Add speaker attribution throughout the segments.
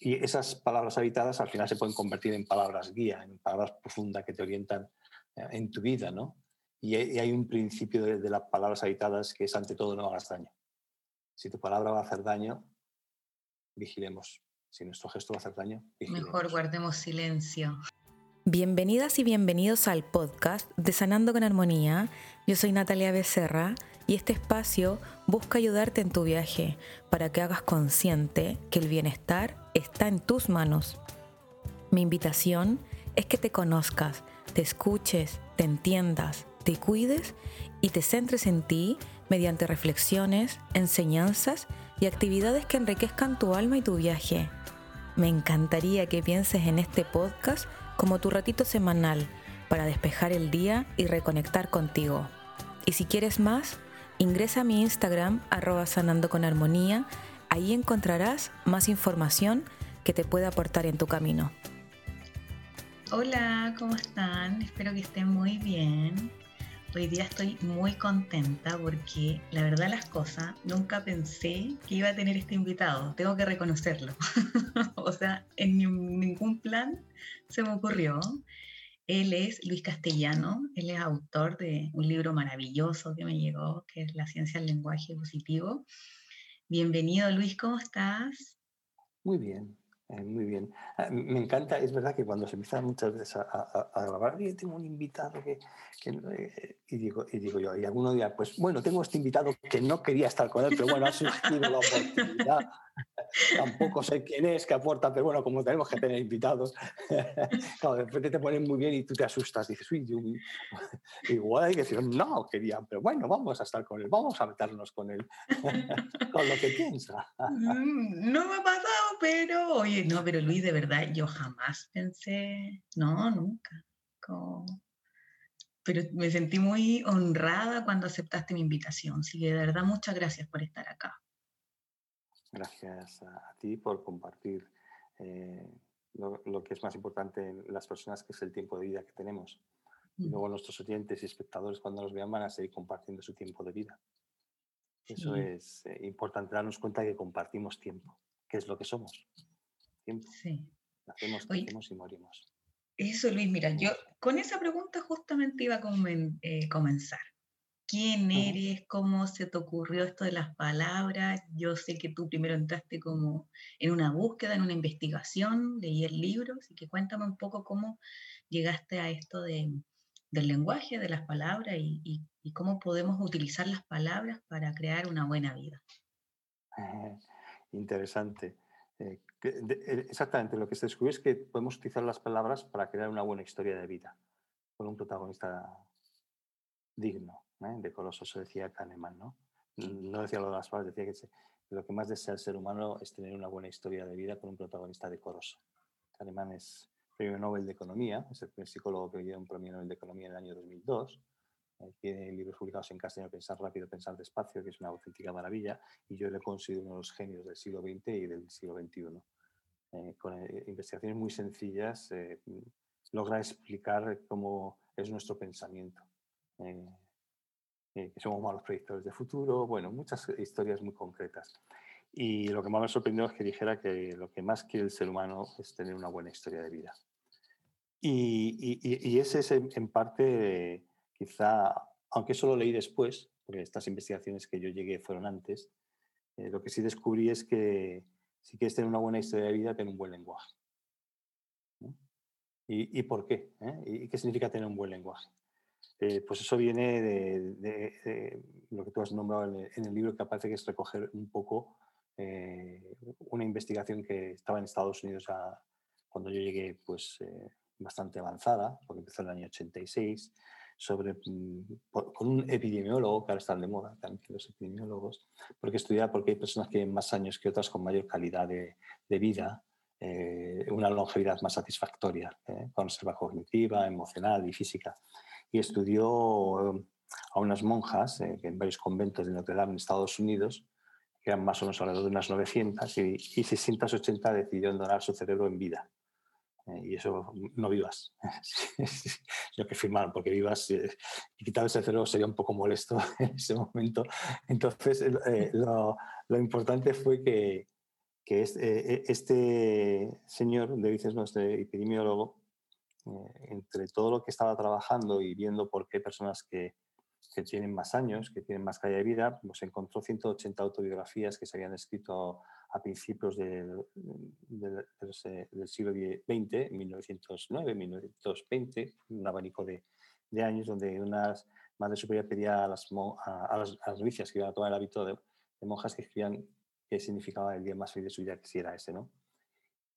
Speaker 1: y esas palabras habitadas al final se pueden convertir en palabras guía, en palabras profundas que te orientan eh, en tu vida, ¿no? Y hay un principio de, las palabras habitadas que es ante todo no hagas daño. Si tu palabra va a hacer daño, vigilemos. Si nuestro gesto va a hacer daño, vigilemos.
Speaker 2: Mejor guardemos silencio.
Speaker 3: Bienvenidas y bienvenidos al podcast de Sanando con Armonía. Yo soy Natalia Becerra y este espacio busca ayudarte en tu viaje para que hagas consciente que el bienestar está en tus manos. Mi invitación es que te conozcas, te escuches, te entiendas, te cuides y te centres en ti mediante reflexiones, enseñanzas y actividades que enriquezcan tu alma y tu viaje. Me encantaría que pienses en este podcast como tu ratito semanal para despejar el día y reconectar contigo. Y si quieres más, ingresa a mi Instagram arroba sanando con armonía. Ahí encontrarás más información que te pueda aportar en tu camino.
Speaker 2: Hola, ¿cómo están? Espero que estén muy bien. Hoy día estoy muy contenta porque la verdad las cosas, nunca pensé que iba a tener este invitado, tengo que reconocerlo. o sea, en ningún plan se me ocurrió. Él es Luis Castellano, él es autor de un libro maravilloso que me llegó, que es La ciencia del lenguaje positivo. Bienvenido Luis, ¿cómo estás?
Speaker 1: Muy bien, eh, muy bien. Ah, me encanta, es verdad que cuando se empieza muchas veces a, grabar, tengo un invitado que... Eh, y, digo, y digo yo, y alguno dirá, pues bueno, tengo este invitado que no quería estar con él, pero bueno, ha surgido la oportunidad. Tampoco sé quién es, que aporta, pero bueno, como tenemos que tener invitados, de repente te ponen muy bien y tú te asustas, dices, uy, igual hay que decir, no, quería, pero bueno, vamos a estar con él, vamos a meternos con él, con lo que piensa.
Speaker 2: Mm, no me ha pasado, pero, oye, no, pero Luis, de verdad, yo jamás pensé, no, nunca. Pero me sentí muy honrada cuando aceptaste mi invitación. Así que de verdad, muchas gracias por estar acá.
Speaker 1: Gracias a, ti por compartir eh, lo, que es más importante en las personas, que es el tiempo de vida que tenemos. Y luego nuestros oyentes y espectadores, cuando nos vean, van a seguir compartiendo su tiempo de vida. Eso es eh, importante, darnos cuenta de que compartimos tiempo, que es lo que somos. Tiempo. Sí. Nacemos, crecemos y morimos.
Speaker 2: Eso, Luis, mira, yo con esa pregunta justamente iba a eh, comenzar quién eres, cómo se te ocurrió esto de las palabras. Yo sé que tú primero entraste como en una búsqueda, en una investigación, leí el libro, así que cuéntame un poco cómo llegaste a esto del lenguaje, de las palabras y, cómo podemos utilizar las palabras para crear una buena vida.
Speaker 1: interesante. Eh, eh, exactamente, lo que se descubrió es que podemos utilizar las palabras para crear una buena historia de vida con un protagonista digno. ¿Eh? eso decía Kahneman, ¿no? No decía lo de las palabras, decía que lo que más desea el ser humano es tener una buena historia de vida con un protagonista decoroso. Kahneman es premio Nobel de Economía, es el primer psicólogo que dio un premio Nobel de Economía en el año 2002. Eh, tiene libros publicados en castellano, Pensar rápido, Pensar despacio, que es una auténtica maravilla, y yo le considero uno de los genios del siglo XX y del siglo XXI. Eh, con investigaciones muy sencillas, logra explicar cómo es nuestro pensamiento que somos malos predictores de futuro, bueno, muchas historias muy concretas. Y lo que más me sorprendió es que dijera que lo que más quiere el ser humano es tener una buena historia de vida. Y, y, ese es en, parte, quizá, aunque eso lo leí después, porque estas investigaciones que yo llegué fueron antes, eh, lo que sí descubrí es que si quieres tener una buena historia de vida, ten un buen lenguaje. ¿Y, por qué? ¿Eh? ¿Y qué significa tener un buen lenguaje? Eh, pues eso viene de, lo que tú has nombrado en el, libro, que parece que es recoger un poco eh, una investigación que estaba en Estados Unidos cuando yo llegué, pues eh, bastante avanzada, porque empezó en el año 86, sobre, mm, con un epidemiólogo, que ahora están de moda también los epidemiólogos, porque estudiaba porque hay personas que tienen más años que otras con mayor calidad de, vida, una longevidad más satisfactoria, con reserva cognitiva, emocional y física y estudió eh, a unas monjas eh, en varios conventos de Notre Dame en Estados Unidos, que eran más o menos alrededor de unas 900, y, y 680 decidieron donar su cerebro en vida. Eh, y eso, no vivas, sino que firmaron, porque vivas y quitar ese cerebro sería un poco molesto en ese momento. Entonces, lo, lo, importante fue que, que eh, este señor, de dices, no, este epidemiólogo, entre todo lo que estaba trabajando y viendo por qué personas que, que, tienen más años, que tienen más calidad de vida, pues encontró 180 autobiografías que se habían escrito a principios del, siglo XX, 1909, 1920, un abanico de, de años donde unas madres superiores pedía a las, a, las, novicias que iban a tomar el hábito de, monjas que escribían qué significaba el día más feliz de su vida, que si era ese, ¿no?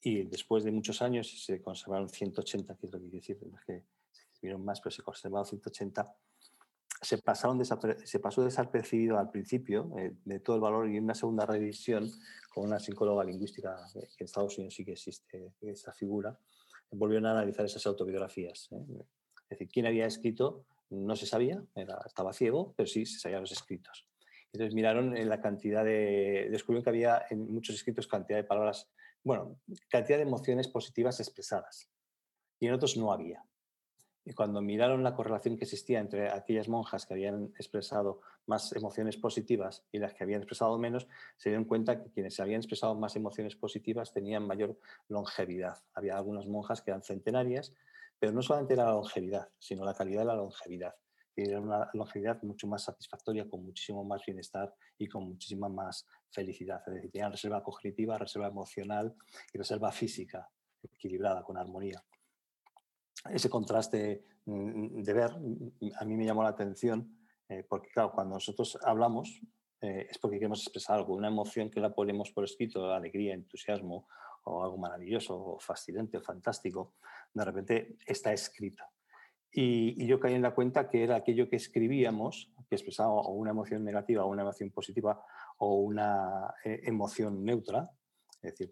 Speaker 1: Y después de muchos años se conservaron 180, que es lo que quiere decir, que se escribieron más, pero se conservaron 180 se, pasaron se pasó desapercibido al principio eh, de todo el valor y una segunda revisión con una psicóloga lingüística que en Estados Unidos sí que existe esta figura, volvieron a analizar esas autobiografías. ¿eh? Es decir, quién había escrito no se sabía, estaba ciego, pero sí se sabían los escritos. Entonces miraron en la cantidad de... descubrieron que había en muchos escritos cantidad de palabras, bueno, cantidad de emociones positivas expresadas y en otros no había. Y cuando miraron la correlación que existía entre aquellas monjas que habían expresado más emociones positivas y las que habían expresado menos, se dieron cuenta que quienes habían expresado más emociones positivas tenían mayor longevidad. Había algunas monjas que eran centenarias, pero no solamente era la longevidad, sino la calidad de la longevidad. Y era una longevidad mucho más satisfactoria, con muchísimo más bienestar y con muchísima más felicidad. Es decir, tenían reserva cognitiva, reserva emocional y reserva física equilibrada, con armonía ese contraste mm, de ver mm, a mí me llamó la atención, eh, porque claro, cuando nosotros hablamos eh, es porque queremos expresar algo, una emoción que la ponemos por escrito, alegría, entusiasmo o algo maravilloso fascinante o fantástico, de repente está escrito. Y, yo caí en la cuenta que era aquello que escribíamos, que expresaba una emoción negativa o una emoción positiva o una eh, emoción neutra, es decir,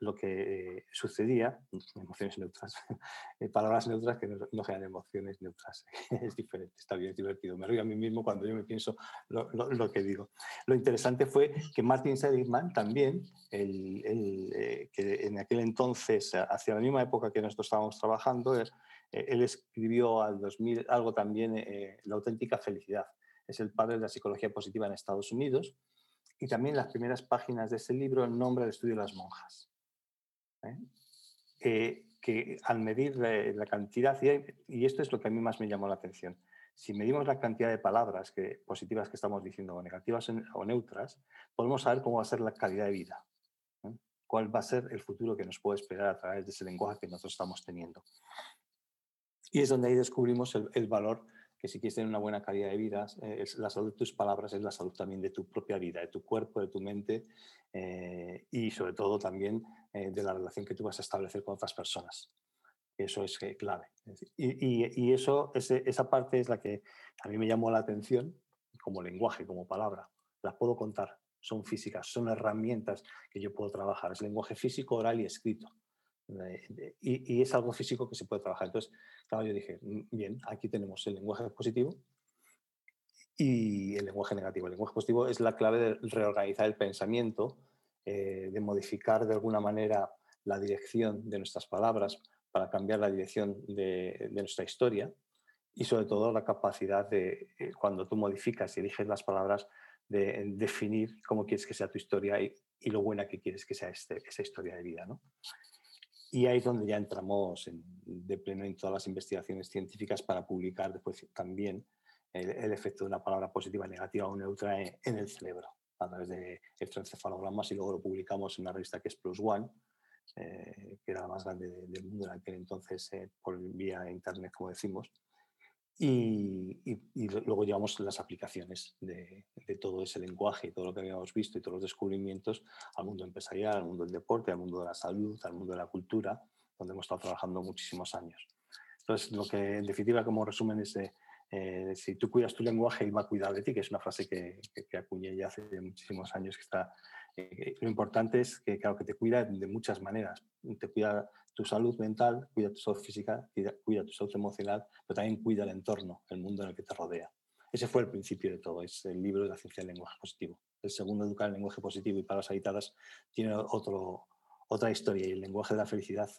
Speaker 1: lo que sucedía, emociones neutras, eh, palabras neutras que no, generan emociones neutras. es diferente, está bien, es divertido. Me río a mí mismo cuando yo me pienso lo, lo, que digo. Lo interesante fue que Martin Seligman también, el, el, eh, que en aquel entonces, hacia la misma época que nosotros estábamos trabajando, eh, él escribió al 2000 algo también, La auténtica felicidad. Es el padre de la psicología positiva en Estados Unidos y también las primeras páginas de ese libro el nombre del estudio de las monjas. ¿eh? Eh, que al medir la, cantidad, y esto es lo que a mí más me llamó la atención, si medimos la cantidad de palabras que, positivas que estamos diciendo, o negativas o neutras, podemos saber cómo va a ser la calidad de vida, ¿eh? cuál va a ser el futuro que nos puede esperar a través de ese lenguaje que nosotros estamos teniendo. Y es donde ahí descubrimos el valor que si quieres tener una buena calidad de vida, eh, es la salud de tus palabras es la salud también de tu propia vida, de tu cuerpo, de tu mente eh, y sobre todo también eh, de la relación que tú vas a establecer con otras personas. Eso es clave. Y, y, eso, esa parte es la que a mí me llamó la atención como lenguaje, como palabra. Las puedo contar, son físicas, son herramientas que yo puedo trabajar. Es lenguaje físico, oral y escrito. Y, es algo físico que se puede trabajar. Entonces, claro, yo dije, mm, bien, aquí tenemos el lenguaje positivo y el lenguaje negativo. El lenguaje positivo es la clave de reorganizar el pensamiento, eh, de modificar de alguna manera la dirección de nuestras palabras para cambiar la dirección de, nuestra historia y sobre todo la capacidad de, eh, cuando tú modificas y eliges las palabras, de definir cómo quieres que sea tu historia y, y lo buena que quieres que sea este, esa historia de vida. ¿no? Y ahí es donde ya entramos de pleno en todas las investigaciones científicas para publicar después también el, efecto de una palabra positiva, negativa o neutra en, el cerebro a través de electroencefalogramas y luego lo publicamos en una revista que es Plus One, eh, que era la más grande del mundo en aquel entonces eh, por vía internet, como decimos. Y, luego llevamos las aplicaciones de, todo ese lenguaje y todo lo que habíamos visto y todos los descubrimientos al mundo empresarial, al mundo del deporte, al mundo de la salud, al mundo de la cultura, donde hemos estado trabajando muchísimos años. Entonces, lo que en definitiva como resumen es, eh, si tú cuidas tu lenguaje, él va a cuidar de ti, que es una frase que, que, acuñé ya hace muchísimos años, que está, eh, lo importante es que, claro, que te cuida de muchas maneras. Te cuida tu salud mental, cuida tu salud física, cuida, tu salud emocional, pero también cuida el entorno, el mundo en el que te rodea. Ese fue el principio de todo, es el libro de la ciencia del lenguaje positivo. El segundo, Educar el lenguaje positivo y palabras habitadas, tiene otro, otra historia y el lenguaje de la felicidad,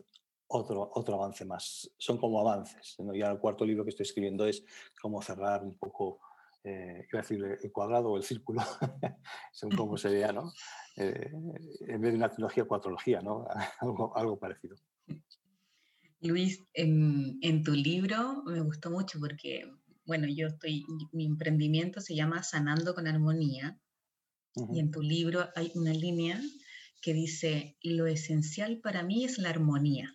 Speaker 1: otro, otro avance más. Son como avances. ¿no? Ya el cuarto libro que estoy escribiendo es cómo cerrar un poco eh, iba a decir el cuadrado o el círculo, según cómo se vea, ¿no? Eh, en vez de una trilogía, cuatrología, ¿no? algo, algo parecido.
Speaker 2: Luis, en, en, tu libro me gustó mucho porque, bueno, yo estoy, mi emprendimiento se llama Sanando con Armonía, y en tu libro hay una línea que dice, lo esencial para mí es la armonía.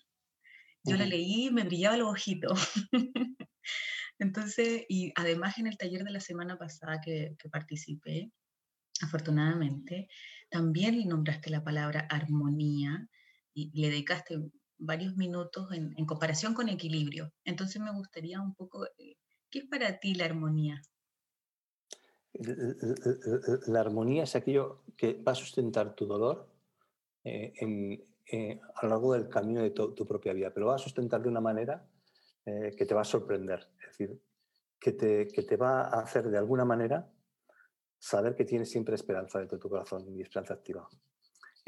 Speaker 2: Yo la leí y me brillaba los ojitos. Entonces, y además en el taller de la semana pasada que, participé, afortunadamente, también nombraste la palabra armonía y le dedicaste varios minutos en, comparación con equilibrio. Entonces me gustaría un poco, eh, ¿qué es para ti la armonía?
Speaker 1: La armonía es aquello que va a sustentar tu dolor eh, eh, a lo largo del camino de tu, propia vida, pero va a sustentar de una manera que te va a sorprender decir, que te, que te va a hacer de alguna manera saber que tienes siempre esperanza dentro de tu corazón y esperanza activa.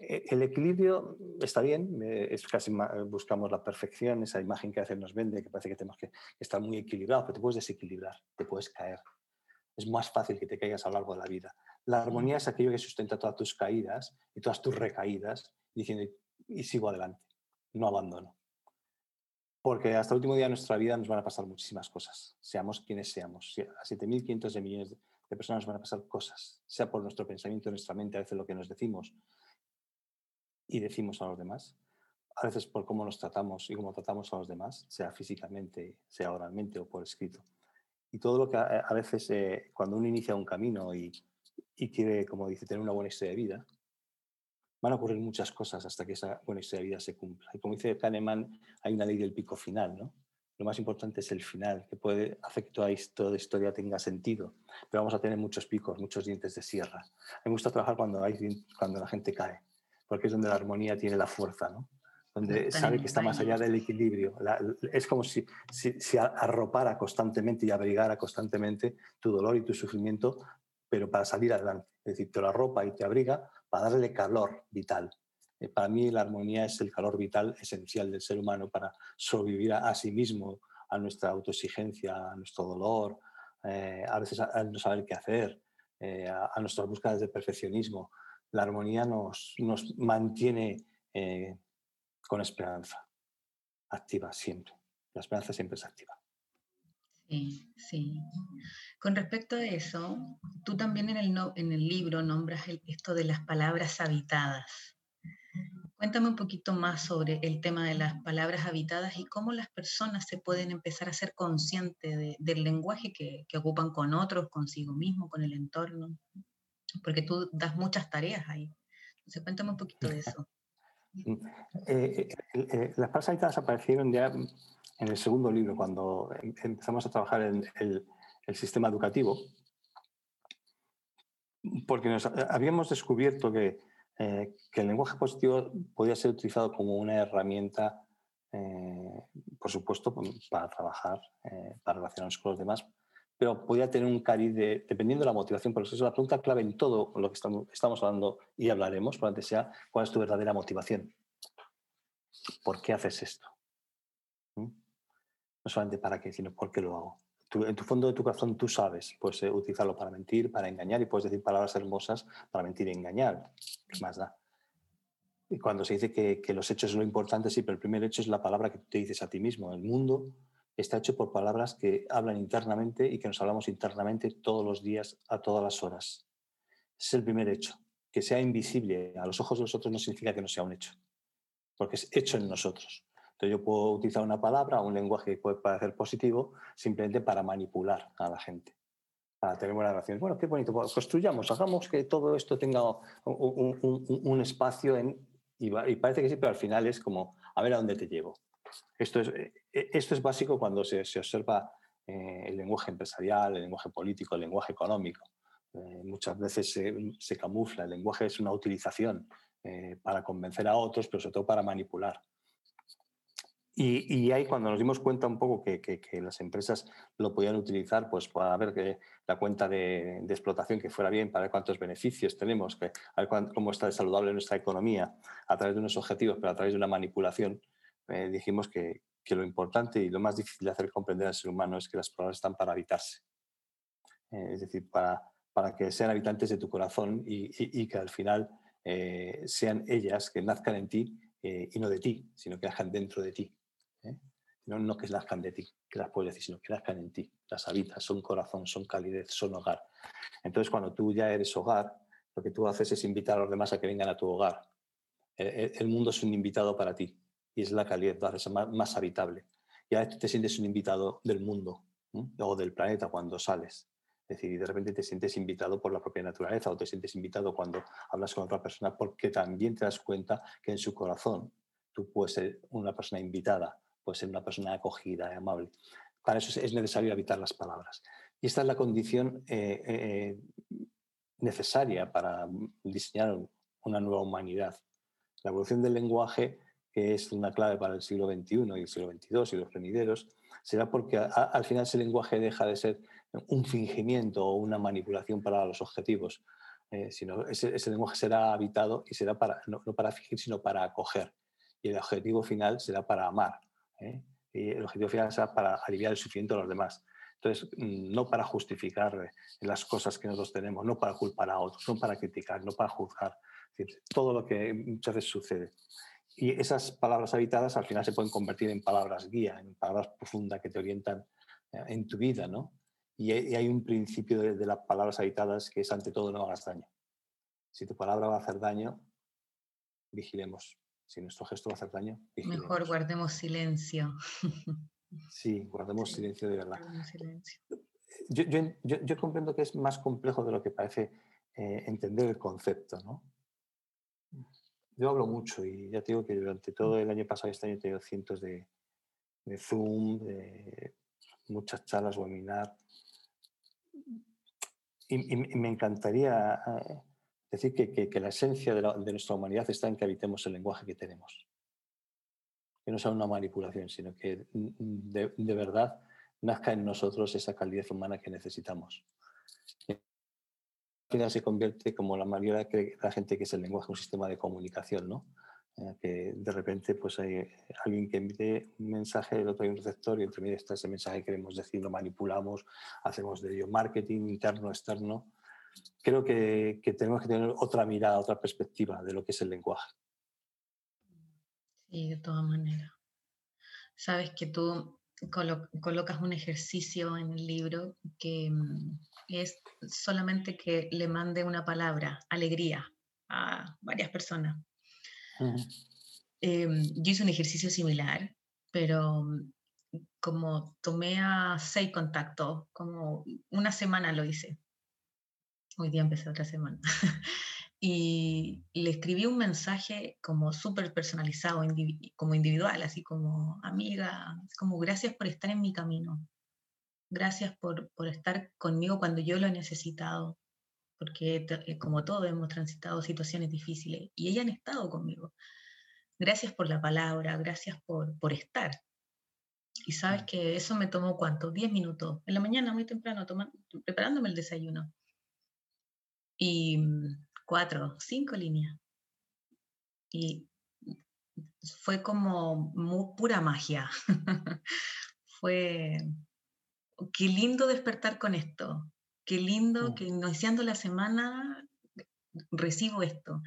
Speaker 1: E, el equilibrio está bien, es casi buscamos la perfección, esa imagen que a veces nos vende, que parece que tenemos que estar muy equilibrados, pero te puedes desequilibrar, te puedes caer. Es más fácil que te caigas a lo largo de la vida. La armonía es aquello que sustenta todas tus caídas y todas tus recaídas, diciendo, y sigo adelante, no abandono. Porque hasta el último día de nuestra vida nos van a pasar muchísimas cosas, seamos quienes seamos. A 7.500 de millones de personas nos van a pasar cosas, sea por nuestro pensamiento, nuestra mente, a veces lo que nos decimos y decimos a los demás, a veces por cómo nos tratamos y cómo tratamos a los demás, sea físicamente, sea oralmente o por escrito. Y todo lo que a, veces eh, cuando uno inicia un camino y, y quiere, como dice, tener una buena historia de vida, van a ocurrir muchas cosas hasta que esa buena historia de vida se cumpla. Y como dice Kahneman, hay una ley del pico final, ¿no? Lo más importante es el final, que puede hacer que toda, toda historia tenga sentido. Pero vamos a tener muchos picos, muchos dientes de sierra. A mí me gusta trabajar cuando, hay, cuando la gente cae, porque es donde la armonía tiene la fuerza, ¿no? donde sabe que está más allá del equilibrio. es como si, si, si, arropara constantemente y abrigara constantemente tu dolor y tu sufrimiento, pero para salir adelante. Es decir, te lo arropa y te abriga para darle calor vital. Eh, para mí la armonía es el calor vital esencial del ser humano para sobrevivir a, sí mismo, a nuestra autoexigencia, a nuestro dolor, eh, a veces a, no saber qué hacer, eh, a, nuestras búsquedas de perfeccionismo. La armonía nos, mantiene con esperanza, activa siempre. La esperanza siempre es activa.
Speaker 2: Sí, sí. Con respecto a eso, tú también en el, el libro nombras esto de las palabras habitadas. Cuéntame un poquito más sobre el tema de las palabras habitadas y cómo las personas se pueden empezar a ser conscientes del lenguaje que, ocupan con otros, consigo mismo, con el entorno, porque tú das muchas tareas ahí. Entonces, cuéntame un poquito de eso.
Speaker 1: Mm, eh, eh, eh, las palabras habitadas aparecieron ya en el segundo libro, cuando em, empezamos a trabajar en el, sistema educativo, porque nos, habíamos descubierto que, eh, que, el lenguaje positivo podía ser utilizado como una herramienta, eh, por supuesto, para trabajar, eh, para relacionarnos con los demás, pero podía tener un cariz de, dependiendo de la motivación. Por eso es la pregunta clave en todo lo que estamos, estamos hablando y hablaremos, probablemente sea, ¿cuál es tu verdadera motivación? ¿Por qué haces esto? no solamente para qué, sino por qué lo hago. en tu fondo de tu corazón tú sabes, puedes utilizarlo para mentir, para engañar y puedes decir palabras hermosas para mentir y engañar. ¿Qué más da? Y cuando se dice que, que, los hechos es lo importante, sí, pero el primer hecho es la palabra que te dices a ti mismo. El mundo está hecho por palabras que hablan internamente y que nos hablamos internamente todos los días, a todas las horas. Ese es el primer hecho. Que sea invisible a los ojos de los otros no significa que no sea un hecho, porque es hecho en nosotros yo puedo utilizar una palabra, un lenguaje que puede parecer positivo, simplemente para manipular a la gente, para tener buenas relaciones. Bueno, qué bonito, pues construyamos, hagamos que todo esto tenga un, espacio en, y, parece que sí, pero al final es como, a ver a dónde te llevo. Esto es, eh, esto es básico cuando se, observa eh, el lenguaje empresarial, el lenguaje político, el lenguaje económico. muchas veces se, camufla, el lenguaje es una utilización para convencer a otros, pero sobre todo para manipular. Y, y, ahí cuando nos dimos cuenta un poco que, que, las empresas lo podían utilizar pues para ver que la cuenta de, de, explotación que fuera bien, para ver cuántos beneficios tenemos, que, a ver cómo está saludable nuestra economía a través de unos objetivos, pero a través de una manipulación, eh, dijimos que, lo importante y lo más difícil de hacer comprender al ser humano es que las palabras están para habitarse. es decir, para, para que sean habitantes de tu corazón y, que al final sean ellas que nazcan en ti y no de ti, sino que nazcan dentro de ti. No, no que nazcan de ti, que las puedes decir, sino que nazcan en ti, las habitas, son corazón, son calidez, son hogar. Entonces, cuando tú ya eres hogar, lo que tú haces es invitar a los demás a que vengan a tu hogar. El, mundo es un invitado para ti y es la calidez, haces más, habitable. Ya tú te sientes un invitado del mundo o del planeta cuando sales. Es decir, de repente te sientes invitado por la propia naturaleza o te sientes invitado cuando hablas con otra persona porque también te das cuenta que en su corazón tú puedes ser una persona invitada puede ser una persona acogida y amable. Para eso es necesario evitar las palabras. Y esta es la condición eh, eh, necesaria para diseñar una nueva humanidad. La evolución del lenguaje, que es una clave para el siglo XXI y el siglo XXII y los venideros, será porque al final ese lenguaje deja de ser un fingimiento o una manipulación para los objetivos, eh, sino ese, lenguaje será habitado y será para, no para fingir, sino para acoger. Y el objetivo final será para amar, ¿eh? Y el objetivo final es para aliviar el sufrimiento de los demás. Entonces, mm, no para justificar eh, las cosas que nosotros tenemos, no para culpar a otros, no para criticar, no para juzgar. todo lo que muchas veces sucede. Y esas palabras habitadas al final se pueden convertir en palabras guía, en palabras profundas que te orientan eh, en tu vida, ¿no? Y hay un principio de, de las palabras habitadas que es ante todo no hagas daño. Si tu palabra va a hacer daño, vigilemos si nuestro gesto va a hacer daño.
Speaker 2: Mejor guardemos silencio.
Speaker 1: Sí, guardemos silencio de verdad. Yo, comprendo que es más complejo de lo que parece eh, entender el concepto, ¿no? Yo hablo mucho y ya te digo que durante todo el año pasado y este año he tenido cientos de, Zoom, de muchas charlas, webinar. Y, me encantaría eh, decir que, la esencia de, nuestra humanidad está en que habitemos el lenguaje que tenemos. Que no sea una manipulación, sino que mm, mm, de, verdad nazca en nosotros esa calidez humana que necesitamos. Final se convierte, como la mayoría de la gente, que es el lenguaje un sistema de comunicación, ¿no? Eh, que de repente pues hay alguien que emite un mensaje, el otro hay un receptor y entre medio está ese mensaje que queremos decir, lo manipulamos, hacemos de ello marketing interno, externo, creo que, tenemos que tener otra mirada, otra perspectiva de lo que es el lenguaje.
Speaker 2: Sí, de todas maneras. Sabes que tú colocas un ejercicio en el libro que mm, es solamente que le mande una palabra, alegría, a varias personas. Em, yo hice un ejercicio similar, pero mm, como tomé a seis contactos, como una semana lo hice. Hoy día empecé otra semana. y le escribí un mensaje como súper personalizado, como individual, así como amiga, como gracias por estar en mi camino. Gracias por, por estar conmigo cuando yo lo he necesitado, porque eh, como todos hemos transitado situaciones difíciles y ella han estado conmigo. Gracias por la palabra, gracias por, por estar. Y sabes que eso me tomó cuánto, Diez minutos, en la mañana muy temprano, tomando, preparándome el desayuno y mm, cuatro, cinco líneas. Y fue como pura magia. fue, qué lindo despertar con esto, qué lindo mm. que iniciando la semana recibo esto.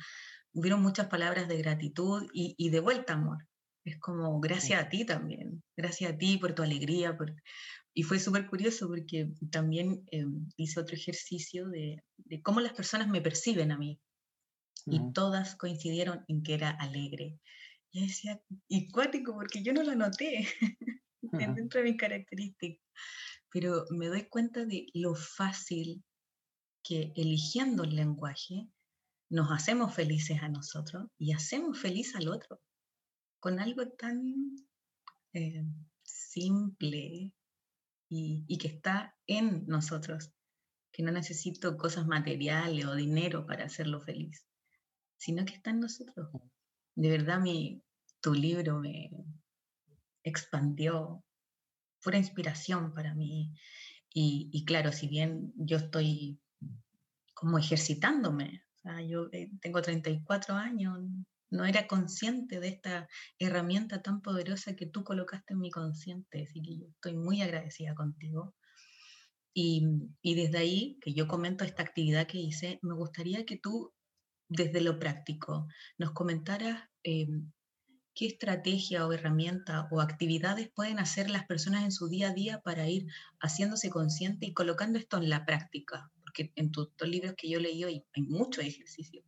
Speaker 2: Hubieron muchas palabras de gratitud y, y de vuelta amor. Es como gracias a ti también, gracias a ti por tu alegría, por, y fue súper curioso porque también eh, hice otro ejercicio de, de, cómo las personas me perciben a mí. Y todas coincidieron en que era alegre. Y decía, y cuático, porque yo no lo noté dentro de mis características. Pero me doy cuenta de lo fácil que eligiendo el lenguaje nos hacemos felices a nosotros y hacemos feliz al otro con algo tan eh, simple, y, que está en nosotros, que no necesito cosas materiales o dinero para hacerlo feliz, sino que está en nosotros. De verdad, mi, tu libro me expandió, fue inspiración para mí. Y, y, claro, si bien yo estoy como ejercitándome, o sea, yo eh, tengo 34 años, no era consciente de esta herramienta tan poderosa que tú colocaste en mi consciente, así que yo estoy muy agradecida contigo. Y, desde ahí, que yo comento esta actividad que hice, me gustaría que tú, desde lo práctico, nos comentaras eh, qué estrategia o herramienta o actividades pueden hacer las personas en su día a día para ir haciéndose consciente y colocando esto en la práctica. Porque en tus libros que yo leí hoy hay mucho ejercicio.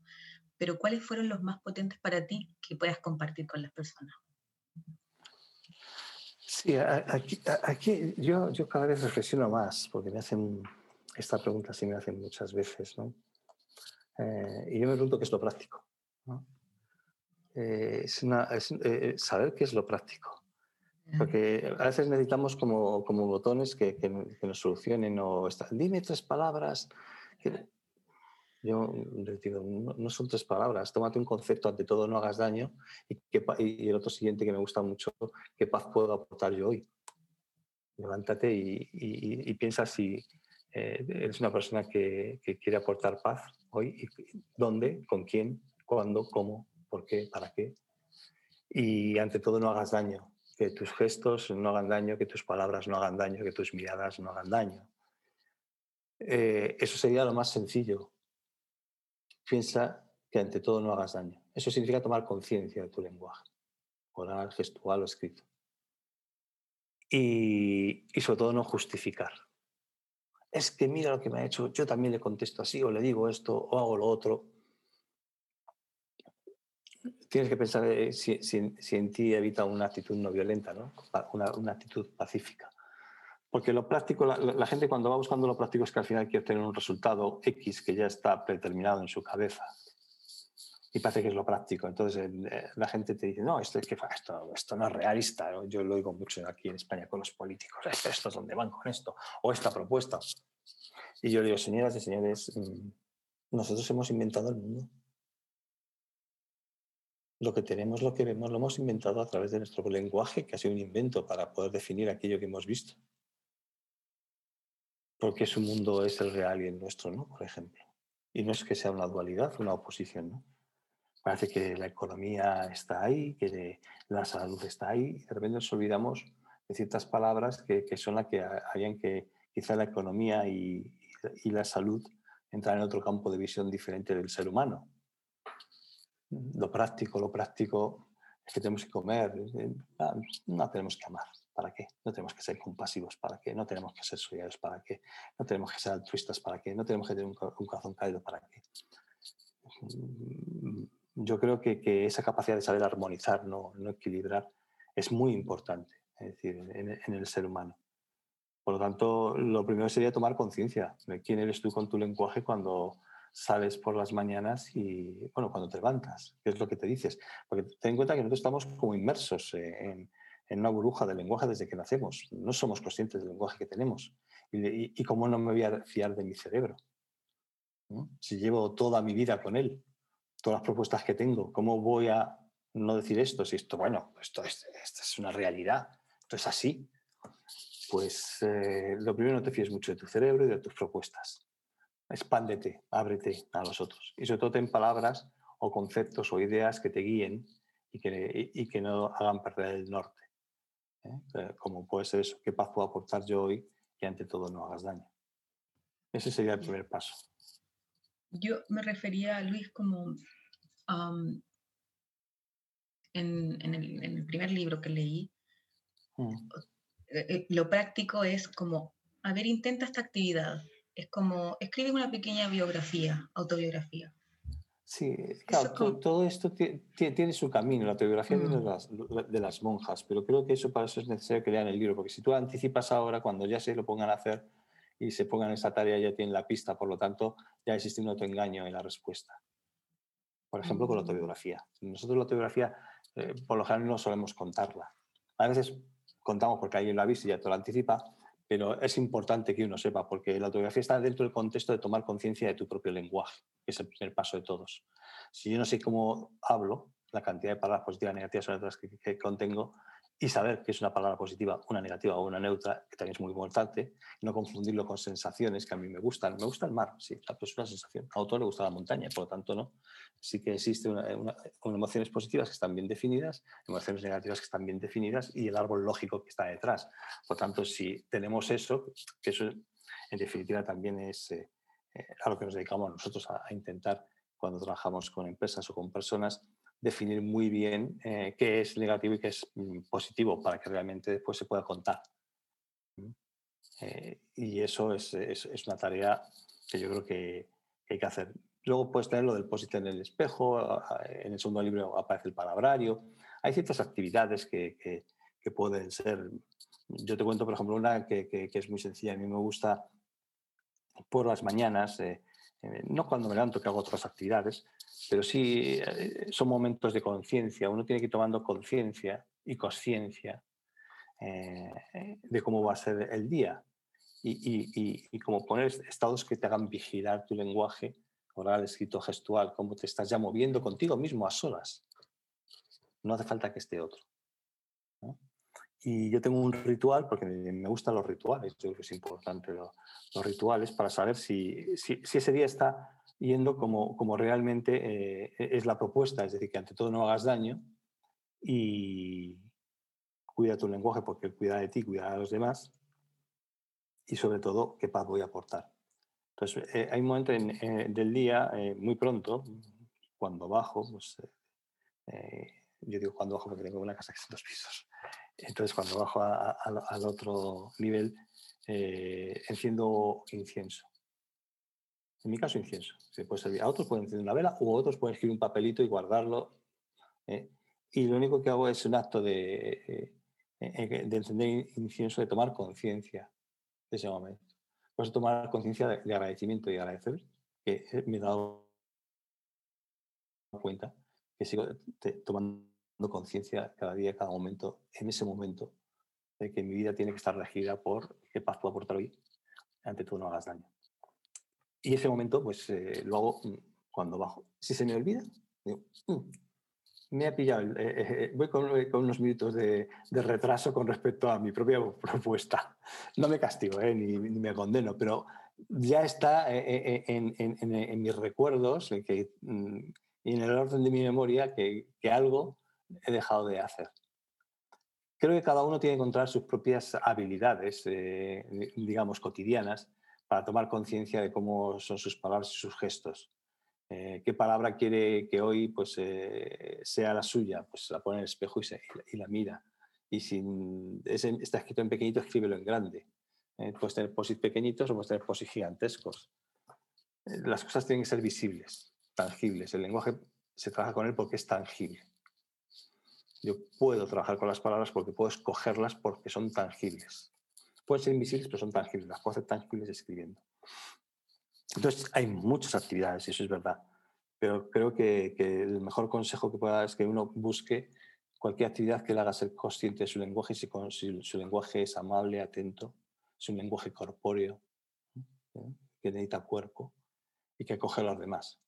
Speaker 2: Pero ¿cuáles fueron los más potentes para ti que puedas compartir con las personas?
Speaker 1: Sí, aquí, aquí yo, yo, cada vez reflexiono más, porque me hacen esta pregunta, sí me hacen muchas veces, ¿no? Eh, y yo me pregunto qué es lo práctico. ¿no? Eh, es, es eh, saber qué es lo práctico. Porque a veces necesitamos como, como botones que, que, nos solucionen o dime tres palabras. Yo les digo, no, son tres palabras, tómate un concepto, ante todo no hagas daño y, que, y el otro siguiente que me gusta mucho, ¿qué paz puedo aportar yo hoy? Levántate y, y, piensa si eh, eres una persona que, que, quiere aportar paz hoy, y dónde, con quién, cuándo, cómo, por qué, para qué. Y ante todo no hagas daño, que tus gestos no hagan daño, que tus palabras no hagan daño, que tus miradas no hagan daño. Eh, eso sería lo más sencillo. Piensa que ante todo no hagas daño. Eso significa tomar conciencia de tu lenguaje, oral, gestual o escrito. Y, sobre todo no justificar. Es que mira lo que me ha hecho, yo también le contesto así, o le digo esto, o hago lo otro. Tienes que pensar eh, si, en ti evita una actitud no violenta, ¿no? una actitud pacífica. Porque lo práctico, la, gente cuando va buscando lo práctico es que al final quiere tener un resultado X que ya está predeterminado en su cabeza. Y parece que es lo práctico. Entonces eh, la gente te dice, no, esto, es que, esto, esto no es realista. Yo lo digo mucho aquí en España con los políticos. Esto es donde van con esto. O esta propuesta. Y yo digo, señoras y señores, mm, nosotros hemos inventado el mundo. Lo que tenemos, lo que vemos, lo hemos inventado a través de nuestro lenguaje, que ha sido un invento para poder definir aquello que hemos visto porque su mundo es el real y el nuestro, ¿no? Por ejemplo. Y no es que sea una dualidad, una oposición, ¿no? Parece que la economía está ahí, que la salud está ahí, de repente nos olvidamos de ciertas palabras que, son las que harían que quizá la economía y, y, la salud entran en otro campo de visión diferente del ser humano. Lo práctico, lo práctico es que tenemos que comer, no tenemos que amar. ¿Para qué? No tenemos que ser compasivos, ¿para qué? No tenemos que ser solidarios, ¿para qué? No tenemos que ser altruistas, ¿para qué? No tenemos que tener un, corazón cálido, ¿para qué? Mm, yo creo que, que esa capacidad de saber armonizar, no, no, equilibrar, es muy importante es decir, en, en, el ser humano. Por lo tanto, lo primero sería tomar conciencia de quién eres tú con tu lenguaje cuando sales por las mañanas y, bueno, cuando te levantas, qué es lo que te dices. Porque ten en cuenta que nosotros estamos como inmersos en, en una burbuja del lenguaje desde que nacemos. No somos conscientes del lenguaje que tenemos. ¿Y, cómo no me voy a fiar de mi cerebro? Si llevo toda mi vida con él, todas las propuestas que tengo, ¿cómo voy a no decir esto? Si esto, bueno, esto es, esto es una realidad, esto es así. Pues eh, lo primero, no te fíes mucho de tu cerebro y de tus propuestas. Expándete, ábrete a los otros. Y sobre todo ten palabras o conceptos o ideas que te guíen y que, y que no hagan perder el norte. ¿Eh? Eh, como puede ser eso, ¿qué paz puedo aportar yo hoy que ante todo no hagas daño? Ese sería el primer paso.
Speaker 2: Yo me refería a Luis como en, el, primer libro que leí, mm. eh, lo práctico es como, a ver, intenta esta actividad. Es como, escribe una pequeña biografía, autobiografía.
Speaker 1: Sí, claro, todo, esto tiene, su camino, la teografía de, mm. las, de, las, monjas, pero creo que eso para eso es necesario que lean el libro, porque si tú anticipas ahora, cuando ya se lo pongan a hacer y se pongan esa tarea, ya tienen la pista, por lo tanto, ya existe un autoengaño en la respuesta. Por ejemplo, con la mm. autobiografía. Nosotros la autobiografía, eh, por lo general, no solemos contarla. A veces contamos porque alguien la ha visto y ya te lo anticipa, pero es importante que uno sepa, porque la autobiografía está dentro del contexto de tomar conciencia de tu propio lenguaje, que es el primer paso de todos. Si yo no sé cómo hablo, la cantidad de palabras positivas y negativas son que, que contengo, y saber que es una palabra positiva, una negativa o una neutra, que también es muy importante, no confundirlo con sensaciones que a mí me gustan. Me gusta el mar, sí, pues es una sensación. A otro le gusta la montaña, por lo tanto, no. Sí que existen una, emociones positivas que están bien definidas, emociones negativas que están bien definidas y el árbol lógico que está detrás. Por tanto, si tenemos eso, que eso en definitiva también es eh, a lo que nos dedicamos nosotros a, intentar cuando trabajamos con empresas o con personas, definir muy bien qué es negativo y qué es mm, positivo para que realmente después se pueda contar. y eso es, es, una tarea que yo creo que, hay que hacer. Luego puedes tener lo del positivo en el espejo, en el segundo libro aparece el palabrario. Hay ciertas actividades que, que pueden ser. Yo te cuento, por ejemplo, una que, que, es muy sencilla. A mí me gusta por las mañanas, eh, eh, no cuando me levanto que hago otras actividades, pero sí eh, son momentos de conciencia. Uno tiene que ir tomando conciencia y conciencia de cómo va a ser el día y, y, y, como poner estados que te hagan vigilar tu lenguaje oral, escrito, gestual, cómo te estás ya moviendo contigo mismo a solas. No hace falta que esté otro. Y yo tengo un ritual, porque me gustan los rituales, yo creo que es importante los rituales para saber si, si, ese día está yendo como, como realmente eh, es la propuesta, es decir, que ante todo no hagas daño y cuida tu lenguaje porque cuida de ti, cuida de los demás y sobre todo qué paz voy a aportar. Entonces, eh, hay un momento en, del día, eh, muy pronto, cuando bajo, pues, yo digo cuando bajo porque tengo una casa que es dos pisos, entonces, cuando bajo al otro nivel, eh, enciendo incienso. En mi caso, incienso. Se puede servir. A otros pueden encender una vela o otros pueden escribir un papelito y guardarlo. ¿eh? Y lo único que hago es un acto de, eh, de encender incienso, de tomar conciencia de ese momento. Pues tomar conciencia de, agradecimiento y agradecer que me he dado cuenta que sigo tomando conciencia cada día, cada momento, en ese momento, de que mi vida tiene que estar regida por qué paz puedo aportar hoy, ante todo no hagas daño. Y ese momento, pues eh, lo hago mm, cuando bajo. Si se me olvida, mm, me ha pillado, eh, eh, voy con, unos minutos de, retraso con respecto a mi propia propuesta. No me castigo, ni, me condeno, pero ya está en, en, mis recuerdos que, mm, y en el orden de mi memoria que, que algo he dejado de hacer. Creo que cada uno tiene que encontrar sus propias habilidades, eh, digamos, cotidianas, para tomar conciencia de cómo son sus palabras y sus gestos. Eh, ¿Qué palabra quiere que hoy pues, eh, sea la suya? Pues la pone en el espejo y, la mira. Y si está escrito en pequeñito, escríbelo en grande. puedes tener posit pequeñitos o puedes tener posit gigantescos. las cosas tienen que ser visibles, tangibles. El lenguaje se trabaja con él porque es tangible. Yo puedo trabajar con las palabras porque puedo escogerlas porque son tangibles. Pueden ser invisibles, pero son tangibles. Las puedo hacer tangibles escribiendo. Entonces, hay muchas actividades, y eso es verdad. Pero creo que, el mejor consejo que pueda dar es que uno busque cualquier actividad que le haga ser consciente de su lenguaje, si, si su lenguaje es amable, atento, es un lenguaje corpóreo, que necesita cuerpo y que acoge a los demás.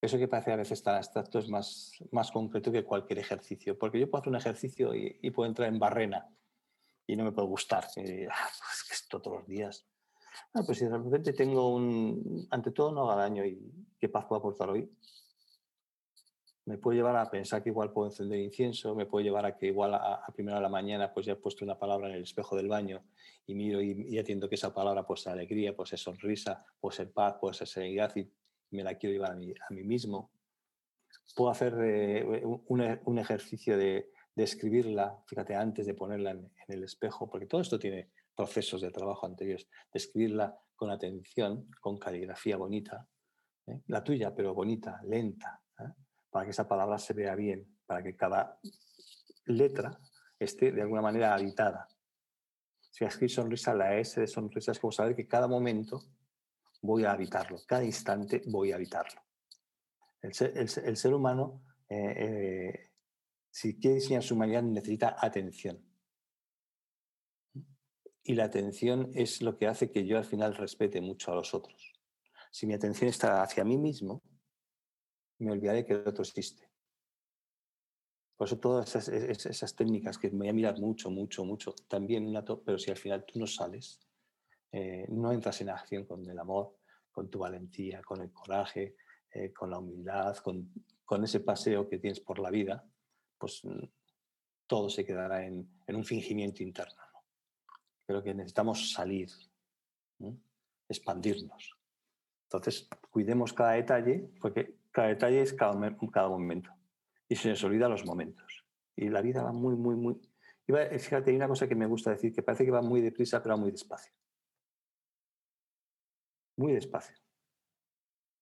Speaker 1: Eso que parece a veces tan abstracto es más, más concreto que cualquier ejercicio, porque yo puedo hacer un ejercicio y, puedo entrar en barrena y no me puede gustar. Y, ah, pues que esto todos los días. Ah, pues si de repente tengo un... Ante todo no haga daño y qué paz puedo aportar hoy. Me puede llevar a pensar que igual puedo encender incienso, me puede llevar a que igual a, primera de la mañana pues ya he puesto una palabra en el espejo del baño y miro y, y entiendo que esa palabra puede ser alegría, puede ser sonrisa, puede ser paz, puede ser serenidad y me la quiero llevar a mí, mismo. Puedo hacer eh, un, ejercicio de, escribirla, fíjate, antes de ponerla en, el espejo, porque todo esto tiene procesos de trabajo anteriores, de escribirla con atención, con caligrafía bonita, ¿eh? la tuya, pero bonita, lenta, ¿eh? para que esa palabra se vea bien, para que cada letra esté de alguna manera habitada. Si escribir sonrisa, la S de sonrisa es como saber que cada momento voy a habitarlo, cada instante voy a habitarlo. El ser, humano, eh, eh, si quiere diseñar su humanidad, necesita atención. Y la atención es lo que hace que yo al final respete mucho a los otros. Si mi atención está hacia mí mismo, me olvidaré que el otro existe. Por eso todas esas, técnicas que me voy a mirar mucho, mucho, mucho, también, pero si al final tú no sales, eh, no entras en acción con el amor, con tu valentía, con el coraje, eh, con la humildad, con, ese paseo que tienes por la vida, pues mm, todo se quedará en, un fingimiento interno. Creo que necesitamos salir. expandirnos. Entonces, cuidemos cada detalle, porque cada detalle es cada, momento. Y se nos olvida los momentos. Y la vida va muy, muy, muy... fíjate, hay una cosa que me gusta decir, que parece que va muy deprisa, pero va muy despacio. Muy despacio.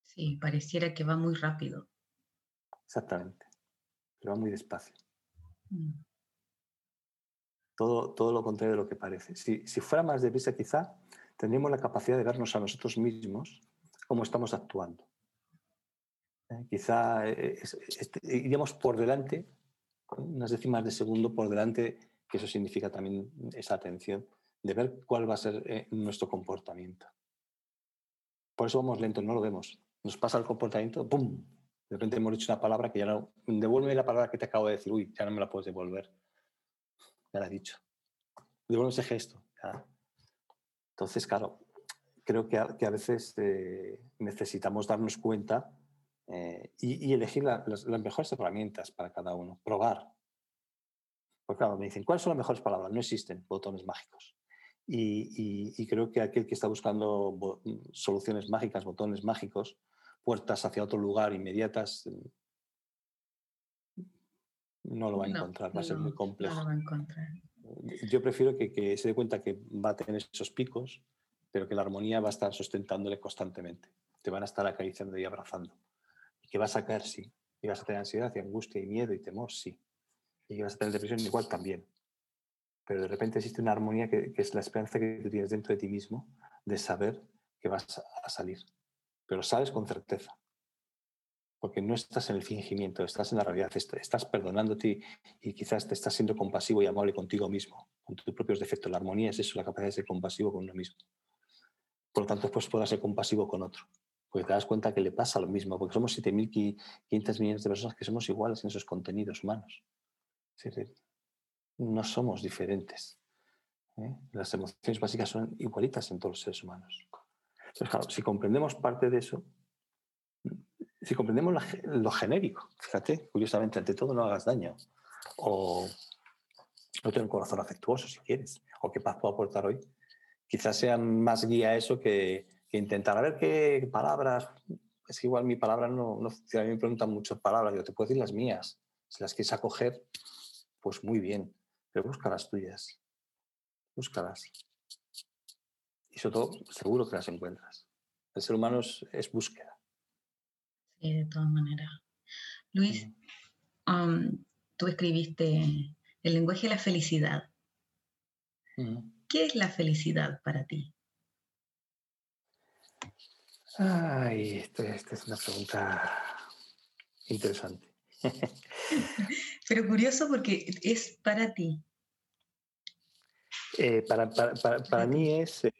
Speaker 2: Sí, pareciera que va muy rápido.
Speaker 1: Exactamente, pero va muy despacio. Mm. Todo, todo lo contrario de lo que parece. Si, si fuera más deprisa, quizá tendríamos la capacidad de vernos a nosotros mismos cómo estamos actuando. ¿Eh? Quizá eh, este, iríamos por delante, unas décimas de segundo por delante, que eso significa también esa atención, de ver cuál va a ser eh, nuestro comportamiento. Por eso vamos lentos, no lo vemos. Nos pasa el comportamiento, ¡pum! De repente hemos dicho una palabra que ya no. Devuelve la palabra que te acabo de decir, uy, ya no me la puedes devolver. Ya la he dicho. Devuelve ese gesto. Entonces, claro, creo que a, que a veces eh, necesitamos darnos cuenta eh, y, elegir las, mejores herramientas para cada uno, probar. Porque claro, me dicen, ¿cuáles son las mejores palabras? No existen botones mágicos. Y, creo que aquel que está buscando soluciones mágicas, botones mágicos, puertas hacia otro lugar inmediatas, no lo va a encontrar, va a ser muy complejo.
Speaker 2: No lo va a encontrar.
Speaker 1: Yo prefiero que, se dé cuenta que va a tener esos picos, pero que la armonía va a estar sustentándole constantemente. Te van a estar acariciando y abrazando. Y que vas a caer, sí. Y vas a tener ansiedad y angustia y miedo y temor, sí. Y que vas a tener depresión igual también pero de repente existe una armonía que, es la esperanza que tú tienes dentro de ti mismo de saber que vas a salir. Pero sabes con certeza, porque no estás en el fingimiento, estás en la realidad, estás perdonándote y quizás te estás siendo compasivo y amable contigo mismo, con tus propios defectos. La armonía es eso, la capacidad de ser compasivo con uno mismo. Por lo tanto, pues puedas ser compasivo con otro, porque te das cuenta que le pasa lo mismo, porque somos 7.500 millones de personas que somos iguales en esos contenidos humanos. Es decir, no somos diferentes. ¿eh? Las emociones básicas son igualitas en todos los seres humanos. Entonces, claro, si comprendemos parte de eso, si comprendemos lo genérico, fíjate, curiosamente, ante todo no hagas daño, o no tener un corazón afectuoso si quieres, o qué paz puedo aportar hoy, quizás sea más guía eso que, intentar a ver qué palabras, es que igual mi palabra no, no funciona, a mí me preguntan muchas palabras, yo te puedo decir las mías, si las quieres acoger, pues muy bien, busca las tuyas. Búscalas. Y sobre todo, seguro que las encuentras. El ser humano es, búsqueda.
Speaker 2: Sí, de todas maneras. Luis, tú escribiste El lenguaje de la felicidad. ¿Qué es la felicidad para ti?
Speaker 1: Ay, esta es una pregunta interesante.
Speaker 2: Pero curioso porque es para ti.
Speaker 1: Eh, para, para, mí es, eh,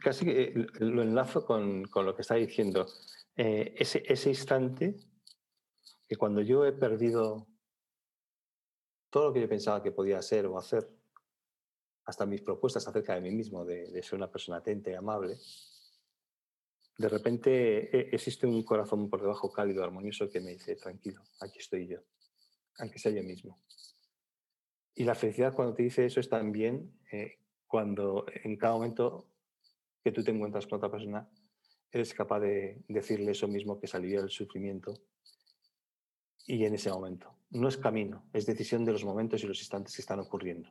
Speaker 1: casi que lo enlazo con, con, lo que está diciendo, eh, ese, ese instante que cuando yo he perdido todo lo que yo pensaba que podía ser o hacer, hasta mis propuestas acerca de mí mismo, de, de ser una persona atenta y amable, de repente existe un corazón por debajo cálido, armonioso, que me dice, tranquilo, aquí estoy yo, aunque sea yo mismo. Y la felicidad cuando te dice eso es también eh, cuando en cada momento que tú te encuentras con otra persona, eres capaz de decirle eso mismo que salió del sufrimiento y en ese momento. No es camino, es decisión de los momentos y los instantes que están ocurriendo.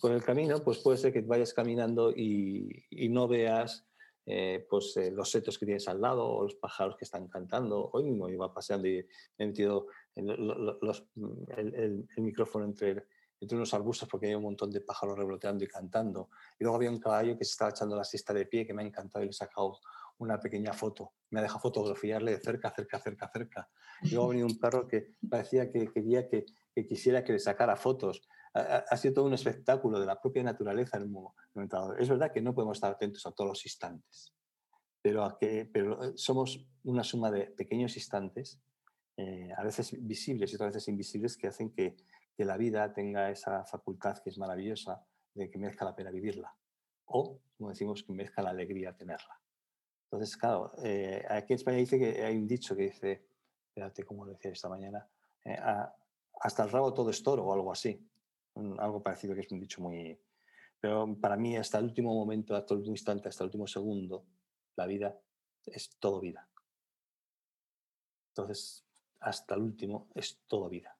Speaker 1: Con el camino, pues puede ser que vayas caminando y, no veas eh, pues, eh, los setos que tienes al lado los pájaros que están cantando. Hoy mismo iba paseando y me he metido el, micrófono entre entre unos arbustos porque había un montón de pájaros revoloteando y cantando. Y luego había un caballo que se estaba echando la siesta de pie que me ha encantado y le he sacado una pequeña foto. Me ha dejado fotografiarle de cerca, cerca, cerca, cerca. Y luego ha venido un perro que parecía que quería que, quisiera que le sacara fotos. Ha, sido todo un espectáculo de la propia naturaleza en un momento Es verdad que no podemos estar atentos a todos los instantes, pero, a que, pero eh, somos una suma de pequeños instantes, eh, a veces visibles y otras veces invisibles, que hacen que, que la vida tenga esa facultad que es maravillosa de que merezca la pena vivirla. O, como decimos, que merezca la alegría tenerla. Entonces, claro, eh, aquí en España dice que hay un dicho que dice, espérate, como lo decía esta mañana, eh, hasta el rabo todo es toro o algo así. Algo parecido que es un dicho muy... Pero para mí, hasta el último momento, hasta el último instante, hasta el último segundo, la vida es todo vida. Entonces, hasta el último es todo vida.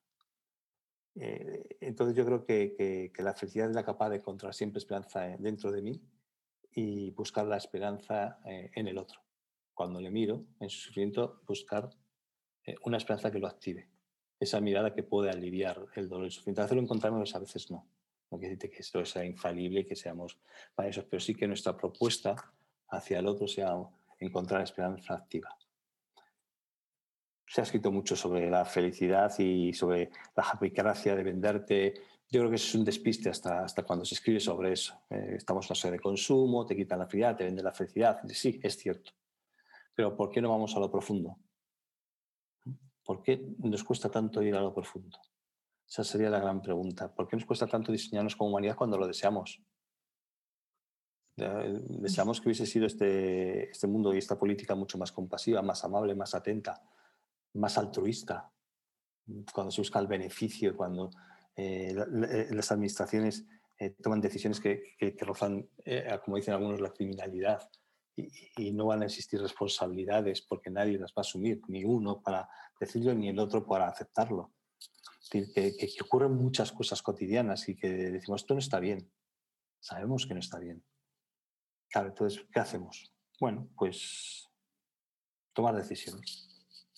Speaker 1: Eh, entonces yo creo que, la felicidad es la capaz de encontrar siempre esperanza dentro de mí y buscar la esperanza eh, en el otro. Cuando le miro en su sufrimiento, buscar eh, una esperanza que lo active. Esa mirada que puede aliviar el dolor y sufrimiento. A veces lo encontramos, a veces no. No quiere decir que esto sea infalible que seamos para eso, pero sí que nuestra propuesta hacia el otro sea encontrar esperanza activa se ha escrito mucho sobre la felicidad y sobre la gracia de venderte. Yo creo que eso es un despiste hasta, hasta cuando se escribe sobre eso. Eh, estamos en la de consumo, te quitan la felicidad, te venden la felicidad. Sí, es cierto. Pero ¿por qué no vamos a lo profundo? ¿Por qué nos cuesta tanto ir a lo profundo? Esa sería la gran pregunta. ¿Por qué nos cuesta tanto diseñarnos como humanidad cuando lo deseamos? Deseamos que hubiese sido este, este mundo y esta política mucho más compasiva, más amable, más atenta, más altruista, cuando se busca el beneficio, cuando eh, eh, las administraciones eh, toman decisiones que, rozan, como dicen algunos, la criminalidad y, no van a existir responsabilidades porque nadie las va a asumir, ni uno para decirlo ni el otro para aceptarlo. que, que, ocurren muchas cosas cotidianas y que decimos, esto no está bien. Sabemos que no está bien. Claro, entonces, ¿qué hacemos? Bueno, pues tomar decisiones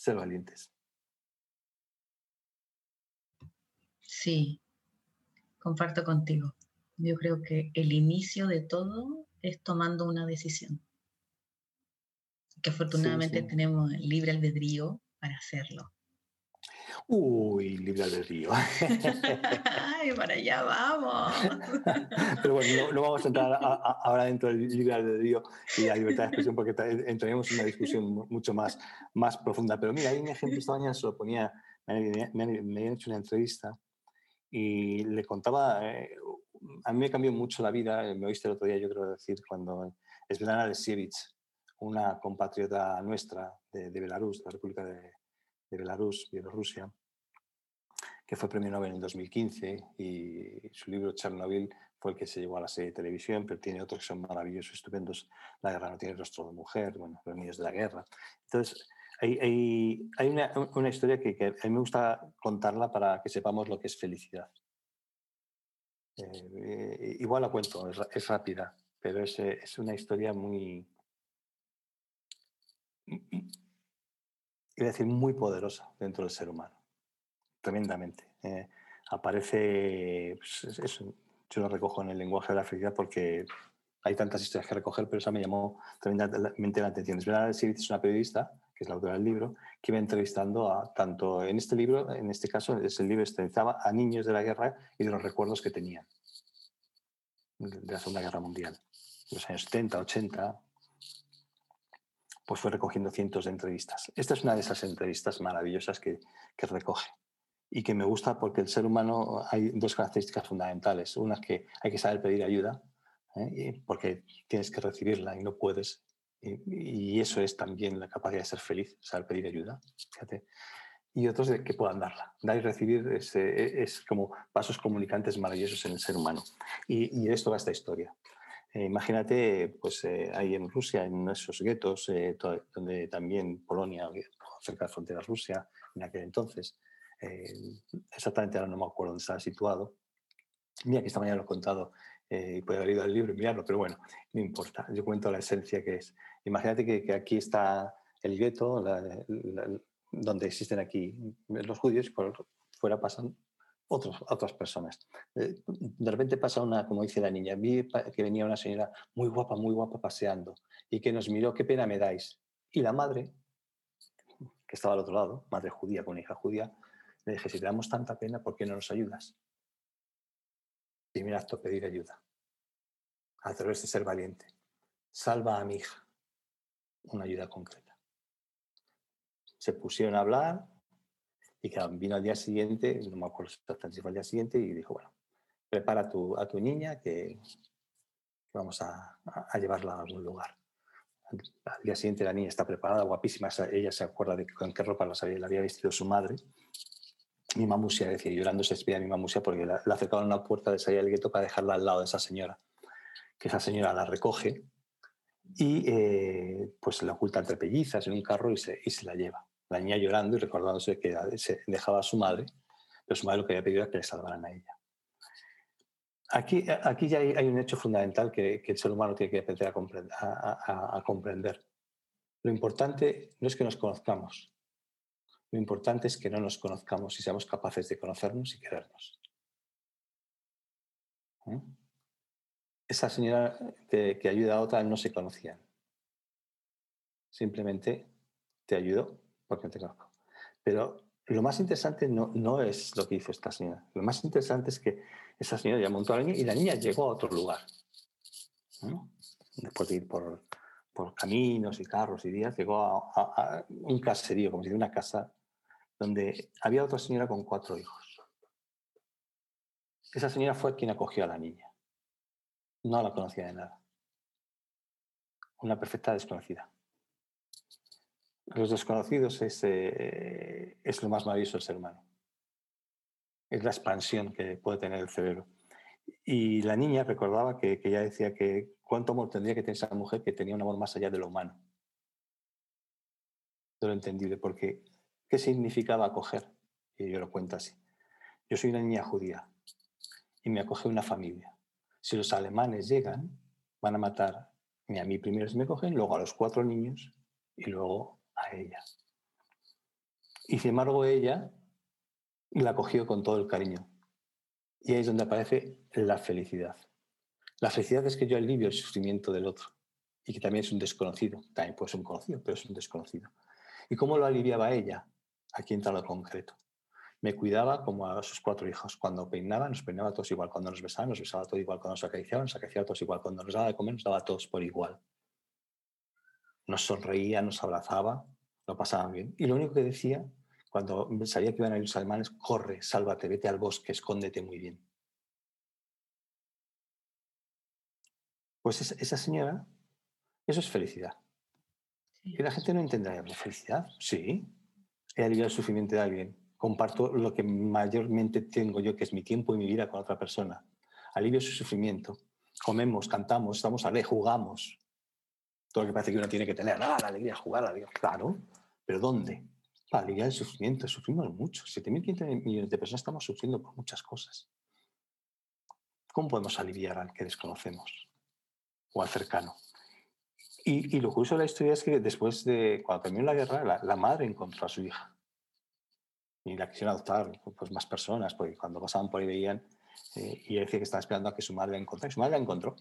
Speaker 1: ser valientes.
Speaker 2: Sí, comparto contigo. Yo creo que el inicio de todo es tomando una decisión. Que afortunadamente tenemos libre albedrío para hacerlo.
Speaker 1: Uy, libre albedrío.
Speaker 2: Ay, para allá vamos.
Speaker 1: Pero bueno, no, vamos a entrar ahora dentro del libre albedrío y la libertad de expresión porque entraremos en una discusión mucho más, más profunda. Pero mira, hay un ejemplo, esta mañana se lo ponía, me, habían hecho una entrevista y le contaba, eh, a mí me cambió mucho la vida, me oíste el otro día, yo creo decir, cuando es de Sievich, una compatriota nuestra de, de Belarus, la República de, Belarus, Bielorrusia, que fue premio Nobel en 2015 y su libro Chernobyl fue el que se llevó a la serie de televisión, pero tiene otros que son maravillosos, estupendos. La guerra no tiene rostro de mujer, bueno, los niños de la guerra. Entonces, hay, una, historia que, a mí me gusta contarla para que sepamos lo que es felicidad. Eh, igual la cuento, es, rápida, pero es, una historia muy, decir, muy poderosa dentro del ser humano, tremendamente. Eh, aparece, pues, eso, yo lo recojo en el lenguaje de la felicidad porque hay tantas historias que recoger, pero esa me llamó tremendamente la atención. Es verdad, es una periodista, que es la autora del libro, que iba entrevistando a tanto en este libro, en este caso, es el libro entrevistaba a niños de la guerra y de los recuerdos que tenían de la Segunda Guerra Mundial, de los años 70, 80, pues fue recogiendo cientos de entrevistas. Esta es una de esas entrevistas maravillosas que, que recoge y que me gusta porque el ser humano hay dos características fundamentales. Una es que hay que saber pedir ayuda, ¿eh? porque tienes que recibirla y no puedes. Y, eso es también la capacidad de ser feliz, saber pedir ayuda. Fíjate. Y otros de que puedan darla. Dar y recibir es, es, como pasos comunicantes maravillosos en el ser humano. Y, y de esto va esta historia. Eh, imagínate, pues eh, ahí en Rusia, en esos guetos, eh, donde también Polonia, cerca de la frontera Rusia, en aquel entonces, exactamente ahora no me acuerdo dónde estaba situado. Mira que esta mañana lo he contado y puede haber ido al libro y mirarlo, pero bueno, no importa, yo cuento la esencia que es. Imagínate que, que aquí está el gueto, donde existen aquí los judíos, y por fuera pasan otros, otras personas. Eh, de repente pasa una, como dice la niña, vi que venía una señora muy guapa, muy guapa paseando y que nos miró, qué pena me dais. Y la madre, que estaba al otro lado, madre judía con hija judía, le dije, si te damos tanta pena, ¿por qué no nos ayudas? Primer acto, pedir ayuda. A través de ser valiente. Salva a mi hija. Una ayuda concreta. Se pusieron a hablar, y que vino al día siguiente, no me acuerdo si fue al día siguiente, y dijo, bueno, prepara a tu, a tu niña que, vamos a, llevarla a algún lugar. Al día siguiente la niña está preparada, guapísima, ella se acuerda de con qué ropa la había, vestido su madre. Mi mamusia decía, llorando se despide a mi mamusia porque la, la acercaban a una puerta de salida del gueto para dejarla al lado de esa señora. que esa señora la recoge y eh, pues la oculta entre pellizas en un carro y se, y se, la lleva. La niña llorando y recordándose que se dejaba a su madre, pero su madre lo que había pedido era que le salvaran a ella. Aquí, aquí ya hay, un hecho fundamental que, el ser humano tiene que aprender a comprender, a comprender. Lo importante no es que nos conozcamos, lo importante es que no nos conozcamos y seamos capaces de conocernos y querernos. ¿Eh? Esa señora que, ayuda a otra no se conocían. Simplemente te ayudo porque te conozco. Pero lo más interesante no, no, es lo que hizo esta señora. Lo más interesante es que esa señora ya montó a la niña y la niña llegó a otro lugar. Después de ir por, por, caminos y carros y días, llegó a, a, un caserío, como si de una casa donde había otra señora con cuatro hijos. Esa señora fue quien acogió a la niña. No la conocía de nada. Una perfecta desconocida. Los desconocidos es, eh, es lo más maravilloso del ser humano. Es la expansión que puede tener el cerebro. Y la niña recordaba que, que ella decía que cuánto amor tendría que tener esa mujer que tenía un amor más allá de lo humano, de lo entendible, porque ¿Qué significaba acoger? Y yo lo cuento así. Yo soy una niña judía y me acoge una familia. Si los alemanes llegan, van a matar a mí primero si me cogen, luego a los cuatro niños y luego a ella. Y sin embargo ella la acogió con todo el cariño. Y ahí es donde aparece la felicidad. La felicidad es que yo alivio el sufrimiento del otro y que también es un desconocido. También puede ser un conocido, pero es un desconocido. ¿Y cómo lo aliviaba ella? Aquí entra lo concreto. Me cuidaba como a sus cuatro hijos. Cuando peinaba, nos peinaba todos igual. Cuando nos besaba, nos besaba todos igual. Cuando nos acariciaba, nos acariciaba todos igual. Cuando nos daba de comer, nos daba a todos por igual. Nos sonreía, nos abrazaba, lo pasaban bien. Y lo único que decía, cuando sabía que iban a ir los alemanes, corre, sálvate, vete al bosque, escóndete muy bien. Pues esa señora, eso es felicidad. Y la gente no entenderá, ¿felicidad? Sí, he aliviado el sufrimiento de alguien. Comparto lo que mayormente tengo yo, que es mi tiempo y mi vida con otra persona. Alivio su sufrimiento. Comemos, cantamos, estamos alegres, jugamos. Todo lo que parece que uno tiene que tener. Ah, la alegría, jugar, la alegría. Claro, pero ¿dónde? Para aliviar el sufrimiento. Sufrimos mucho. 7.500 millones de personas estamos sufriendo por muchas cosas. ¿Cómo podemos aliviar al que desconocemos o al cercano? Y, lo curioso de la historia es que después de, cuando terminó la guerra, la, madre encontró a su hija. Y la quisieron adoptar pues, más personas, porque cuando pasaban por ahí veían, eh, y decía que estaba esperando a que su madre la encontrara. Y su madre la encontró.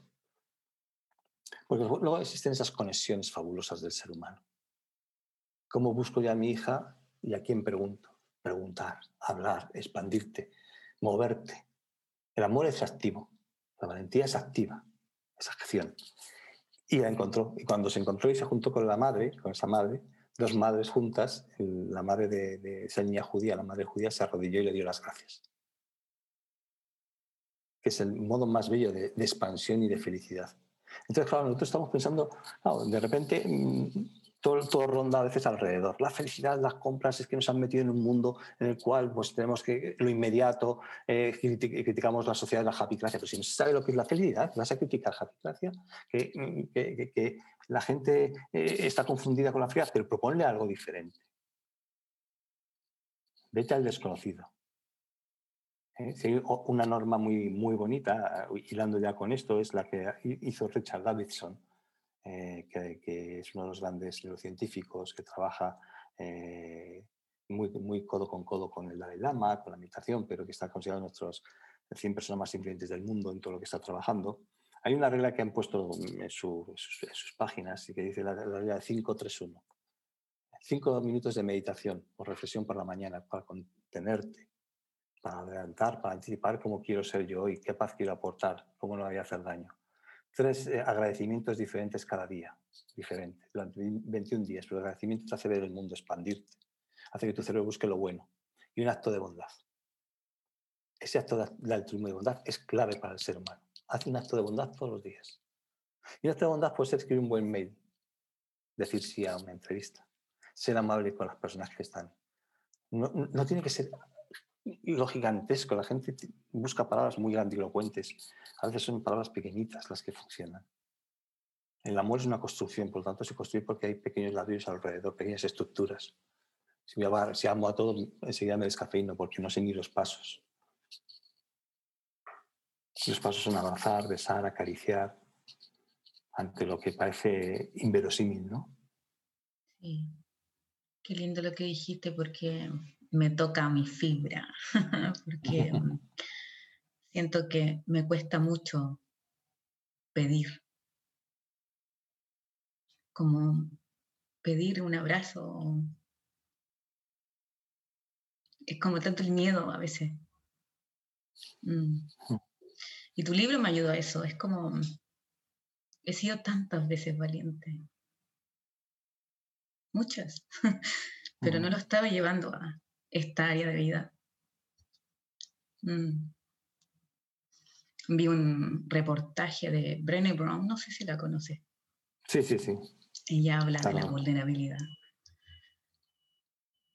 Speaker 1: Porque luego existen esas conexiones fabulosas del ser humano. ¿Cómo busco ya a mi hija y a quién pregunto? Preguntar, hablar, expandirte, moverte. El amor es activo, la valentía es activa, es acción. Y la encontró. Y cuando se encontró y se juntó con la madre, con esa madre, dos madres juntas, la madre de, esa niña judía, la madre judía, se arrodilló y le dio las gracias. Que es el modo más bello de expansión y de felicidad. Entonces, claro, nosotros estamos pensando, de repente mm, todo, ronda a veces alrededor. La felicidad, las compras, es que nos han metido en un mundo en el cual pues, tenemos que lo inmediato, eh, criticamos la sociedad de la japicracia, pero si no se sabe lo que es la felicidad, vas a criticar japicracia, que, que, que, la gente eh, está confundida con la felicidad, pero proponle algo diferente. Vete al desconocido. ¿Eh? una norma muy, muy bonita, hilando ya con esto, es la que hizo Richard Davidson eh, que, es uno de los grandes neurocientíficos que trabaja eh, muy, muy codo con codo con el Dalai Lama, con la meditación, pero que está considerado nuestros 100 personas más influyentes del mundo en todo lo que está trabajando. Hay una regla que han puesto en, sus, páginas y que dice la, regla de 5-3-1. Cinco minutos de meditación o reflexión por la mañana para contenerte, para adelantar, para anticipar cómo quiero ser yo y qué paz quiero aportar, cómo no voy a hacer daño tres eh, agradecimientos diferentes cada día, diferente, durante 21 días. Pero el agradecimiento te hace ver el mundo, expandirte, hace que tu cerebro busque lo bueno. Y un acto de bondad. Ese acto de altruismo y bondad es clave para el ser humano. Hace un acto de bondad todos los días. Y un acto de bondad puede ser escribir un buen mail, decir sí a una entrevista, ser amable con las personas que están. No, no tiene que ser lo gigantesco. La gente busca palabras muy grandilocuentes. A veces son palabras pequeñitas las que funcionan. El amor es una construcción, por lo tanto se construye porque hay pequeños ladrillos alrededor, pequeñas estructuras. Si, si amo a todos, enseguida me descafeino porque no sé ni los pasos. Los pasos son abrazar, besar, acariciar, ante lo que parece inverosímil, ¿no?
Speaker 2: Sí. Qué lindo lo que dijiste porque me toca mi fibra, porque siento que me cuesta mucho pedir, como pedir un abrazo. Es como tanto el miedo a veces. Mm. Y tu libro me ayudó a eso, es como, he sido tantas veces valiente, muchas, pero no lo estaba llevando a esta área de vida. Mm. Vi un reportaje de Brené Brown, no sé si la conoces.
Speaker 1: Sí, sí, sí.
Speaker 2: Ella habla de la vulnerabilidad.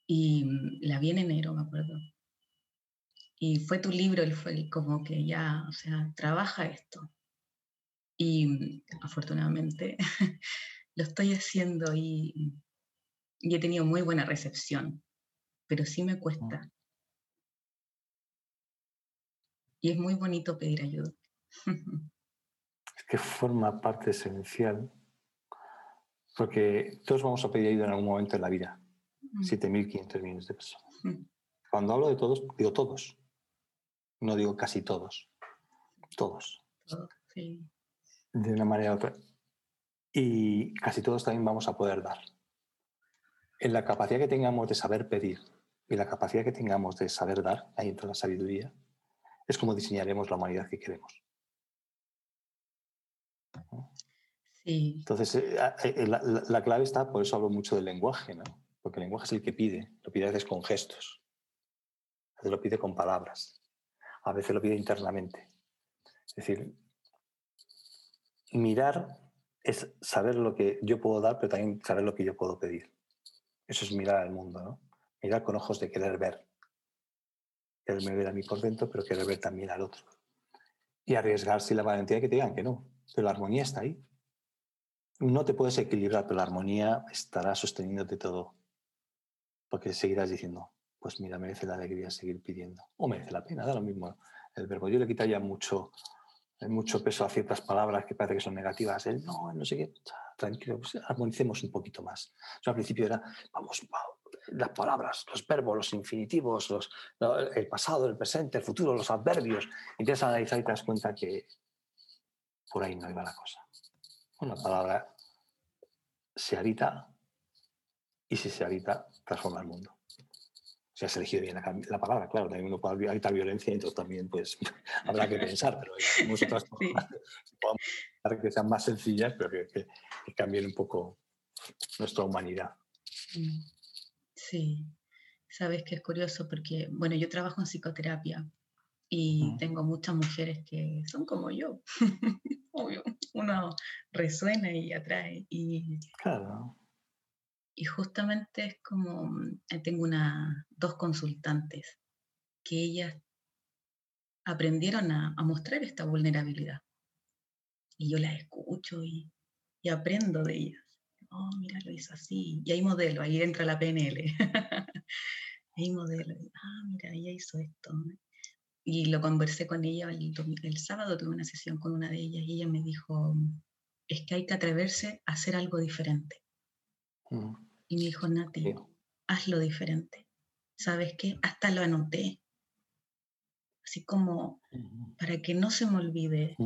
Speaker 2: Y mm, la vi en enero, me acuerdo. Y fue tu libro, él fue como que ya, o sea, trabaja esto. Y mm, afortunadamente lo estoy haciendo y, y, he tenido muy buena recepción, pero sí me cuesta. Y es muy bonito pedir ayuda.
Speaker 1: es que forma parte esencial, porque todos vamos a pedir ayuda en algún momento en la vida. 7.500 millones de personas. Cuando hablo de todos, digo todos. No digo casi todos. Todos.
Speaker 2: Sí
Speaker 1: de una manera u otra. Y casi todos también vamos a poder dar. En la capacidad que tengamos de saber pedir y la capacidad que tengamos de saber dar, ahí entra la sabiduría, es como diseñaremos la humanidad que queremos.
Speaker 2: Sí.
Speaker 1: Entonces, eh, eh, la, clave está, por eso hablo mucho del lenguaje, ¿no? porque el lenguaje es el que pide, lo pide a veces con gestos, a veces lo pide con palabras, a veces lo pide internamente. Es decir, mirar es saber lo que yo puedo dar, pero también saber lo que yo puedo pedir. Eso es mirar al mundo, ¿no? Mirar con ojos de querer ver. Quererme ver a mí por dentro, pero querer ver también al otro. Y arriesgarse la valentía que te digan que no, pero la armonía está ahí. No te puedes equilibrar, pero la armonía estará sosteniéndote todo. Porque seguirás diciendo, pues mira, merece la alegría seguir pidiendo. O merece la pena, da lo mismo el verbo. Yo le quitaría mucho hay mucho peso a ciertas palabras que parece que son negativas. El no, no sé qué, tranquilo, pues armonicemos un poquito más. al principio era, vamos, las palabras, los verbos, los infinitivos, los, el pasado, el presente, el futuro, los adverbios. Empiezas a analizar y te das cuenta que por ahí no iba la cosa. Una palabra se habita y si se habita, transforma el mundo si has elegido bien la, palabra, claro, también uno puede evitar violencia, entonces también pues habrá que pensar, pero hay otras cosas que que sean más sencillas, pero que, cambien un poco nuestra humanidad.
Speaker 2: Mm, sí, sabes que es curioso porque, bueno, yo trabajo en psicoterapia y tengo muchas mujeres que son como yo. Obvio, uno resuena y atrae. Y,
Speaker 1: claro
Speaker 2: y justamente es como, mm, eh, tengo una, dos consultantes que ellas aprendieron a, mostrar esta vulnerabilidad. Y yo las escucho y, aprendo de ellas. Oh, mira, lo hizo así. Y hay modelo, ahí entra la PNL. hay modelo. Ah, mira, ella hizo esto. Y lo conversé con ella el, el sábado, tuve una sesión con una de ellas y ella me dijo, es que hay que atreverse a hacer algo diferente. Mm. Y me dijo, Nati, hazlo diferente. ¿Sabes qué? Hasta lo anoté. Así como para que no se me olvide.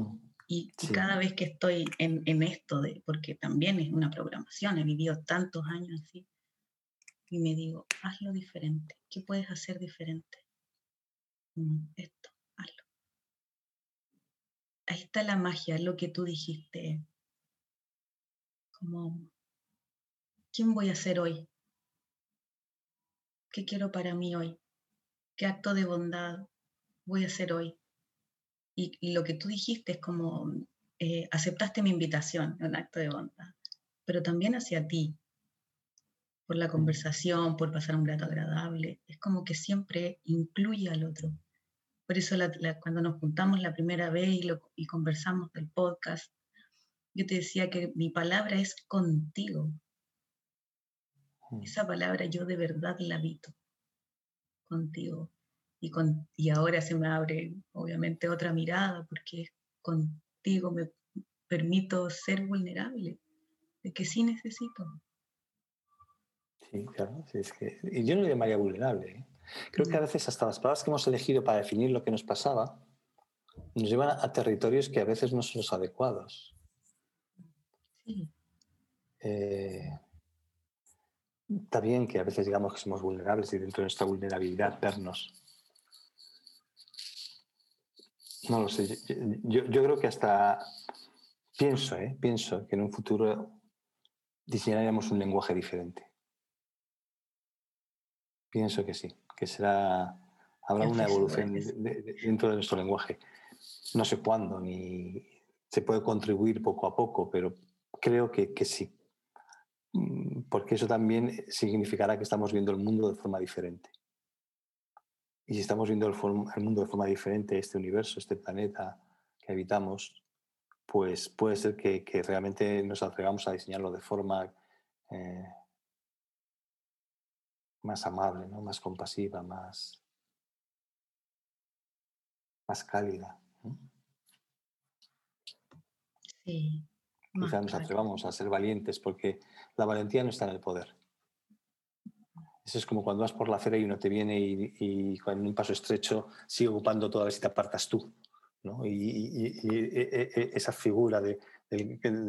Speaker 2: Y, cada vez que estoy en, en, esto, de, porque también es una programación, he vivido tantos años así, y me digo, hazlo diferente. ¿Qué puedes hacer diferente? Mm, esto, hazlo. Ahí está la magia, lo que tú dijiste. Como ¿Quién voy a ser hoy? ¿Qué quiero para mí hoy? ¿Qué acto de bondad voy a hacer hoy? Y, lo que tú dijiste es como, eh, aceptaste mi invitación, un acto de bondad, pero también hacia ti, por la conversación, por pasar un rato agradable. Es como que siempre incluye al otro. Por eso cuando nos juntamos la primera vez y, y conversamos del podcast, yo te decía que mi palabra es contigo. Mm. Esa palabra yo de verdad la habito contigo. Y, con, y ahora se me abre obviamente otra mirada porque contigo me permito ser vulnerable, de que sí necesito.
Speaker 1: Sí, claro. es que, y yo no le llamaría vulnerable. ¿eh? Creo que a veces hasta las palabras que hemos elegido para definir lo que nos pasaba nos llevan a territorios que a veces no son los adecuados. Sí. Eh, está bien que a veces digamos que somos vulnerables y dentro de nuestra vulnerabilidad vernos. No lo sé. Yo, creo que hasta pienso, ¿eh? pienso que en un futuro diseñaríamos un lenguaje diferente. Pienso que sí, que será habrá una evolución dentro de nuestro lenguaje. No sé cuándo, ni se puede contribuir poco a poco, pero creo que, que sí. Mm, porque eso también significará que estamos viendo el mundo de forma diferente. Y si estamos viendo el, mundo de forma diferente, este universo, este planeta que habitamos, pues puede ser que, realmente nos atrevamos a diseñarlo de forma eh, más amable, ¿no? más compasiva, más, más cálida.
Speaker 2: Sí.
Speaker 1: Quizás nos atrevamos a ser valientes porque la valentía no está en el poder. Eso es como cuando vas por la acera y uno te viene y, y con un paso estrecho sigue ocupando toda vez y te apartas tú. ¿no? Y, e, e, e, esa figura de,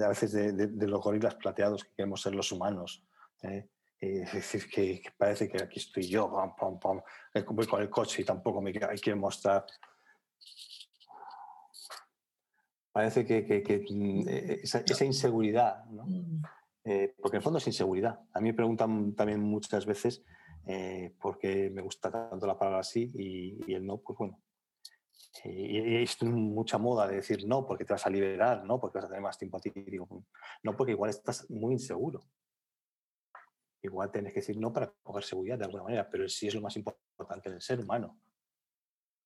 Speaker 1: a veces de, los gorilas plateados que queremos ser los humanos. ¿eh? es decir, que, parece que aquí estoy yo, pam, voy con el coche y tampoco me quiero mostrar parece que, mm, e, esa, inseguridad, ¿no? Eh, porque en el fondo es inseguridad. A mí me preguntan también muchas veces eh, por qué me gusta tanto la palabra así y, el no, pues bueno. Y, y estoy mucha moda de decir no porque te vas a liberar, no porque vas a tener más tiempo a ti. No porque igual estás muy inseguro. Igual tienes que decir no para coger seguridad de alguna manera, pero sí es lo más importante en el ser humano.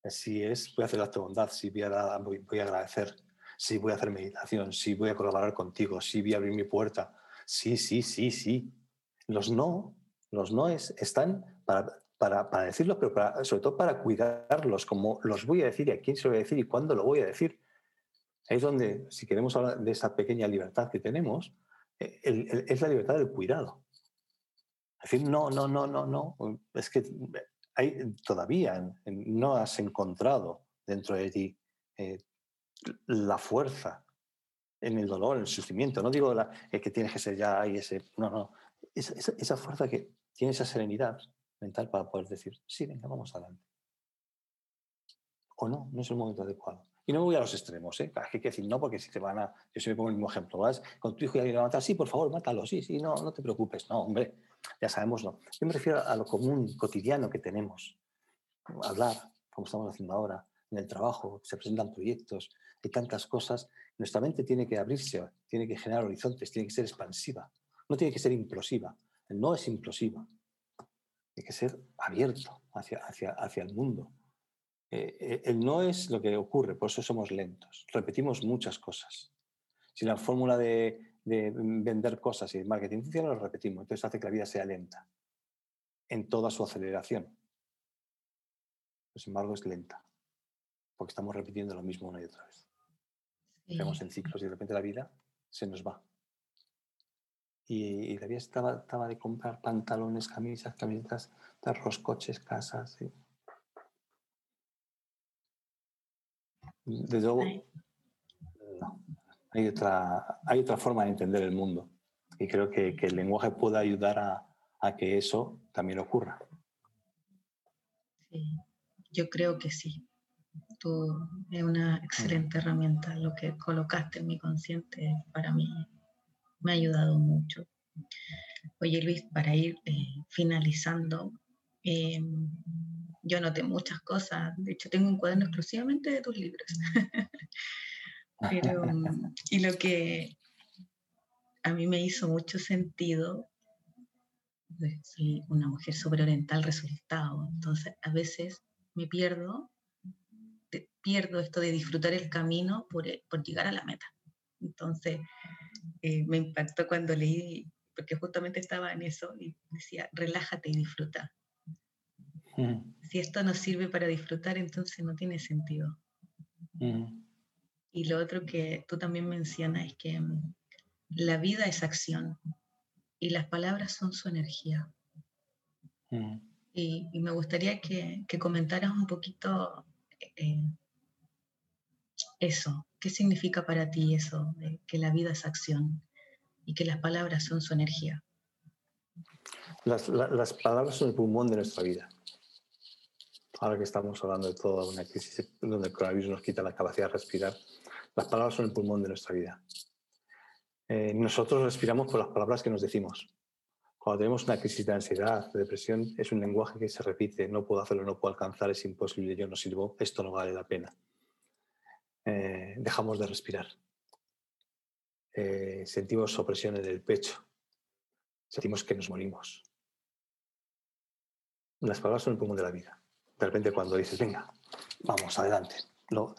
Speaker 1: Si es, voy a hacer acto de bondad, si voy a, voy a agradecer, sí voy a hacer meditación, sí voy a colaborar contigo, sí voy a abrir mi puerta, sí, sí, sí, sí. Los no, los no están para, para, para decirlos, pero sobre todo para cuidarlos, como los voy a decir y a quién se lo voy a decir y cuándo lo voy a decir. Ahí es donde, si queremos hablar de esa pequeña libertad que tenemos, eh, es la libertad del cuidado. Es decir, no, no, no, no, no. Es que hay, todavía no has encontrado dentro de ti eh, la fuerza en el dolor, en el sufrimiento. No digo la, que tienes que ser ya ahí ese. No, no. Esa, fuerza que tiene esa serenidad mental para poder decir, sí, venga, vamos adelante. O no, no es el momento adecuado. Y no me voy a los extremos, ¿eh? Hay que decir no, porque si te van a. Yo siempre pongo el mismo ejemplo. Vas con tu hijo y alguien a matar, sí, por favor, mátalo, sí, sí, no, no te preocupes. No, hombre, ya sabemos, no. Yo me refiero a lo común, cotidiano que tenemos. Hablar, como estamos haciendo ahora, en el trabajo, se presentan proyectos, hay tantas cosas. Nuestra mente tiene que abrirse, tiene que generar horizontes, tiene que ser expansiva, no tiene que ser implosiva. No es implosiva, tiene que ser abierto hacia, hacia, hacia el mundo. Eh, eh, el no es lo que ocurre, por eso somos lentos. Repetimos muchas cosas. Si la fórmula de, de vender cosas y de marketing funciona, lo repetimos. Entonces hace que la vida sea lenta en toda su aceleración. Sin embargo, es lenta, porque estamos repitiendo lo mismo una y otra vez. Estamos en ciclos y de repente la vida se nos va. Y, la vida estaba, estaba de comprar pantalones, camisas, camisetas, los coches, casas. Desde luego, no. Hay otra, hay otra forma de entender el mundo. Y creo que, que el lenguaje puede ayudar a, a, que eso también ocurra.
Speaker 2: Sí, yo creo que sí es una excelente herramienta. Lo que colocaste en mi consciente para mí me ha ayudado mucho. Oye Luis, para ir eh, finalizando, eh, yo noté muchas cosas. De hecho, tengo un cuaderno exclusivamente de tus libros. Pero, y lo que a mí me hizo mucho sentido soy una mujer súper oriental resultado. Entonces, a veces me pierdo, pierdo esto de disfrutar el camino por, por llegar a la meta. Entonces, eh, me impactó cuando leí, porque justamente estaba en eso, y decía, relájate y disfruta. Si esto no sirve para disfrutar, entonces no tiene sentido. Y lo otro que tú también mencionas es que mm, la vida es acción y las palabras son su energía. Y, me gustaría que, que, comentaras un poquito eh, eso. ¿Qué significa para ti eso, que la vida es acción y que las palabras son su energía?
Speaker 1: Las, las palabras son el pulmón de nuestra vida ahora que estamos hablando de toda una crisis donde el coronavirus nos quita la capacidad de respirar, las palabras son el pulmón de nuestra vida. Eh, nosotros respiramos por las palabras que nos decimos. Cuando tenemos una crisis de ansiedad, de depresión, es un lenguaje que se repite, no puedo hacerlo, no puedo alcanzar, es imposible, yo no sirvo, esto no vale la pena. Eh, dejamos de respirar. Eh, sentimos opresión en el pecho. Sentimos que nos morimos. Las palabras son el pulmón de la vida de repente cuando dices, venga, vamos, adelante. No,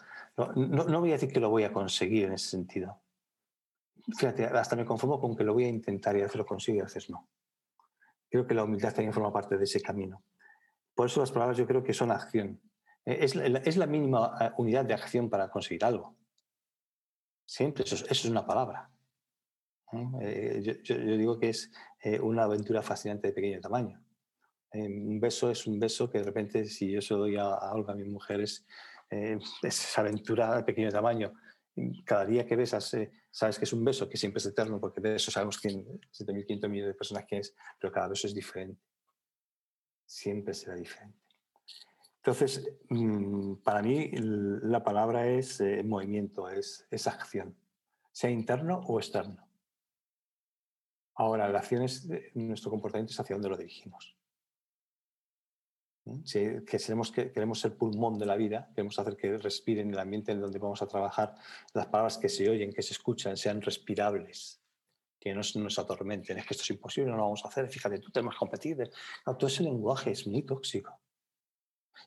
Speaker 1: no, voy a decir que lo voy a conseguir en ese sentido. Fíjate, hasta me conformo con que lo voy a intentar y a veces lo consigo y a veces no. Creo que la humildad también forma parte de ese camino. Por eso las palabras yo creo que son acción. Eh, es, es la mínima eh, unidad de acción para conseguir algo. Siempre, eso, es una palabra. Eh, yo, digo que es una aventura fascinante de pequeño tamaño. Un beso es un beso que de repente, si yo se lo doy a, a Olga, a mi mujer, es, esa aventura de pequeño tamaño. Cada día que besas, eh, sabes que es un beso, que siempre es eterno, porque de eso sabemos quién, 7.500 millones de personas quién es, pero cada beso es diferente. Siempre será diferente. Entonces, mm, para mí la palabra es eh, movimiento, es, es acción, sea interno o externo. Ahora, la acción es nuestro comportamiento es hacia dónde lo dirigimos. Si que queremos, que queremos ser pulmón de la vida, queremos hacer que respire en el ambiente en donde vamos a trabajar, las palabras que se oyen, que se escuchan, sean respirables, que no nos atormenten. Es que esto es imposible, no lo vamos a hacer. Fíjate, tú tenemos que competir. todo ese lenguaje es muy tóxico.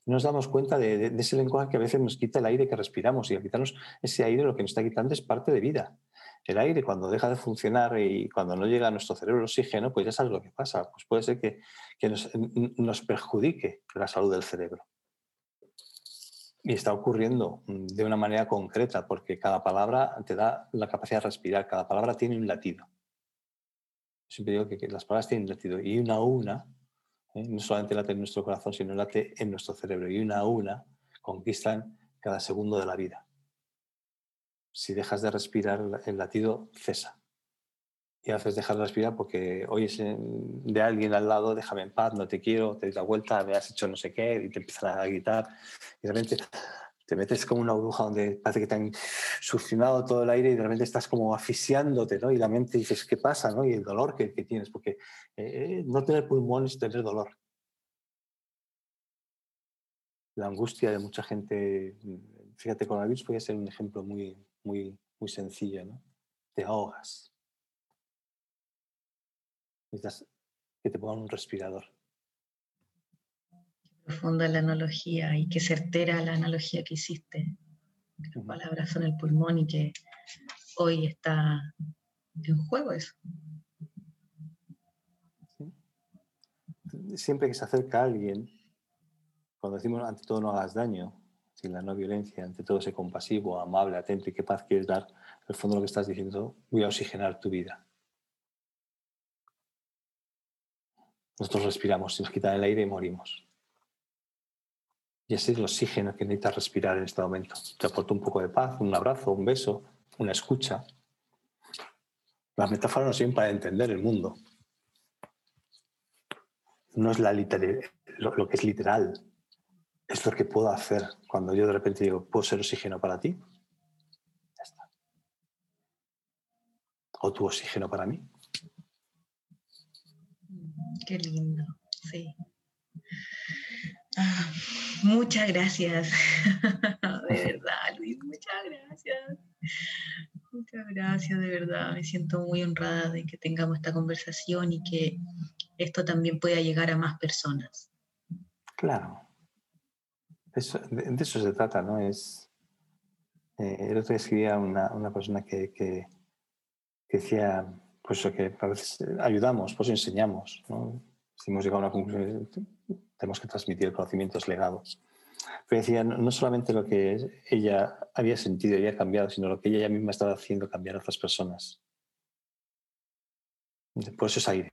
Speaker 1: nos damos cuenta de, ese lenguaje que a veces nos quita el aire que respiramos y al quitarnos ese aire lo que nos está quitando es parte de vida el aire cuando deja de funcionar y cuando no llega a nuestro cerebro el oxígeno, pues ya sabes lo que pasa. Pues puede ser que, nos, perjudique la salud del cerebro. Y está ocurriendo mm, de una manera concreta, porque cada palabra te da la capacidad de respirar, cada palabra tiene un latido. Siempre digo que, las palabras tienen latido y una a una, ¿eh? no solamente late en nuestro corazón, sino late en nuestro cerebro y una a una conquistan cada segundo de la vida si dejas de respirar, el latido cesa. Y haces dejar de respirar porque oyes de alguien al lado, déjame en paz, no te quiero, te das la vuelta, me has hecho no sé qué, y te empiezan a gritar. Y de te metes como una burbuja donde parece que te han succionado todo el aire y de repente estás como asfixiándote, ¿no? Y la mente dices, ¿qué pasa? ¿no? Y el dolor que, tienes, porque eh, no tener pulmones es tener dolor. La angustia de mucha gente, fíjate, con virus puede ser un ejemplo muy, muy, muy sencilla, ¿no? Te ahogas. Necesitas que te pongan un respirador.
Speaker 2: Qué profunda la analogía y qué certera la analogía que hiciste. Las palabras son el pulmón y que hoy está en juego eso.
Speaker 1: Siempre que se acerca alguien, cuando decimos ante todo no hagas daño, sin la no violencia, ante todo ese compasivo, amable, atento y qué paz quieres dar, en el fondo lo que estás diciendo, voy a oxigenar tu vida. Nosotros respiramos, si nos quitan el aire y morimos. Y ese es el oxígeno que necesitas respirar en este momento. Te aporto un poco de paz, un abrazo, un beso, una escucha. Las metáforas no sirven para entender el mundo. No es lo que es literal, es lo que puedo hacer cuando yo de repente digo, ¿puedo ser oxígeno para ti? Ya está. ¿O tu oxígeno para mí?
Speaker 2: Qué lindo, sí. Ah, muchas gracias. de verdad, Luis, muchas gracias. Muchas gracias, de verdad. Me siento muy honrada de que tengamos esta conversación y que esto también pueda llegar a más personas.
Speaker 1: Claro. De, eso se trata, ¿no? Es, eh, el otro día escribía una, una persona que, que, decía, pues que a veces ayudamos, pues enseñamos, ¿no? Si hemos llegado a una conclusión, tenemos que transmitir el conocimiento, es legado. Pero decía, no, solamente lo que ella había sentido y había cambiado, sino lo que ella misma estaba haciendo cambiar a otras personas. Por eso es aire.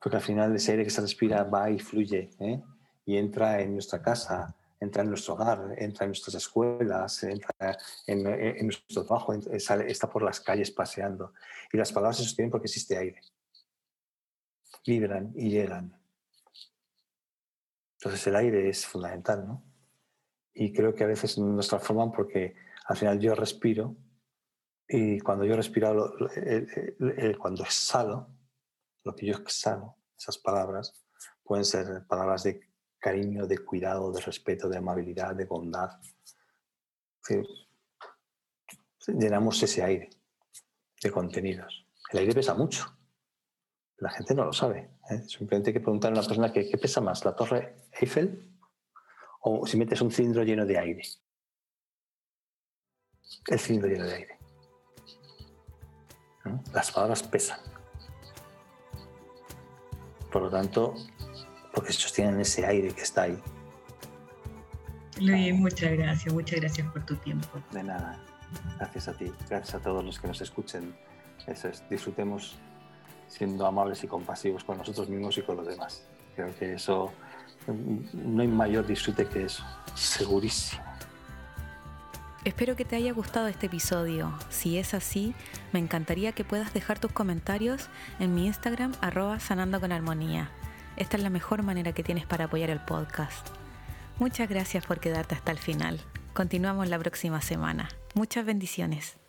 Speaker 1: Porque al final ese aire que se respira va y fluye ¿eh? Y entra en nuestra casa, entra en nuestro hogar, entra en nuestras escuelas, entra en, nuestro trabajo, está por las calles paseando. Y las palabras se sostienen porque existe aire. Vibran y llegan. Entonces el aire es fundamental, ¿no? Y creo que a veces nos transforman porque al final yo respiro y cuando yo respiro, cuando exhalo, lo que yo exhalo, esas palabras, pueden ser palabras de cariño, de cuidado, de respeto, de amabilidad, de bondad. llenamos ese aire de contenidos. El aire pesa mucho. La gente no lo sabe. ¿eh? Simplemente hay que preguntar a una persona qué pesa más, la torre Eiffel o si metes un cilindro lleno de aire. El cilindro lleno de aire. Las palabras pesan. Por lo tanto, porque sostienen ese aire que está ahí.
Speaker 2: Luis, muchas gracias, muchas gracias por tu tiempo.
Speaker 1: De nada. Gracias a ti, gracias a todos los que nos escuchen. Eso es, disfrutemos siendo amables y compasivos con nosotros mismos y con los demás. Creo que eso, no hay mayor disfrute que eso, segurísimo.
Speaker 3: Espero que te haya gustado este episodio. Si es así, me encantaría que puedas dejar tus comentarios en mi Instagram arroba sanando con armonía. Esta es la mejor manera que tienes para apoyar el podcast. Muchas gracias por quedarte hasta el final. Continuamos la próxima semana. Muchas bendiciones.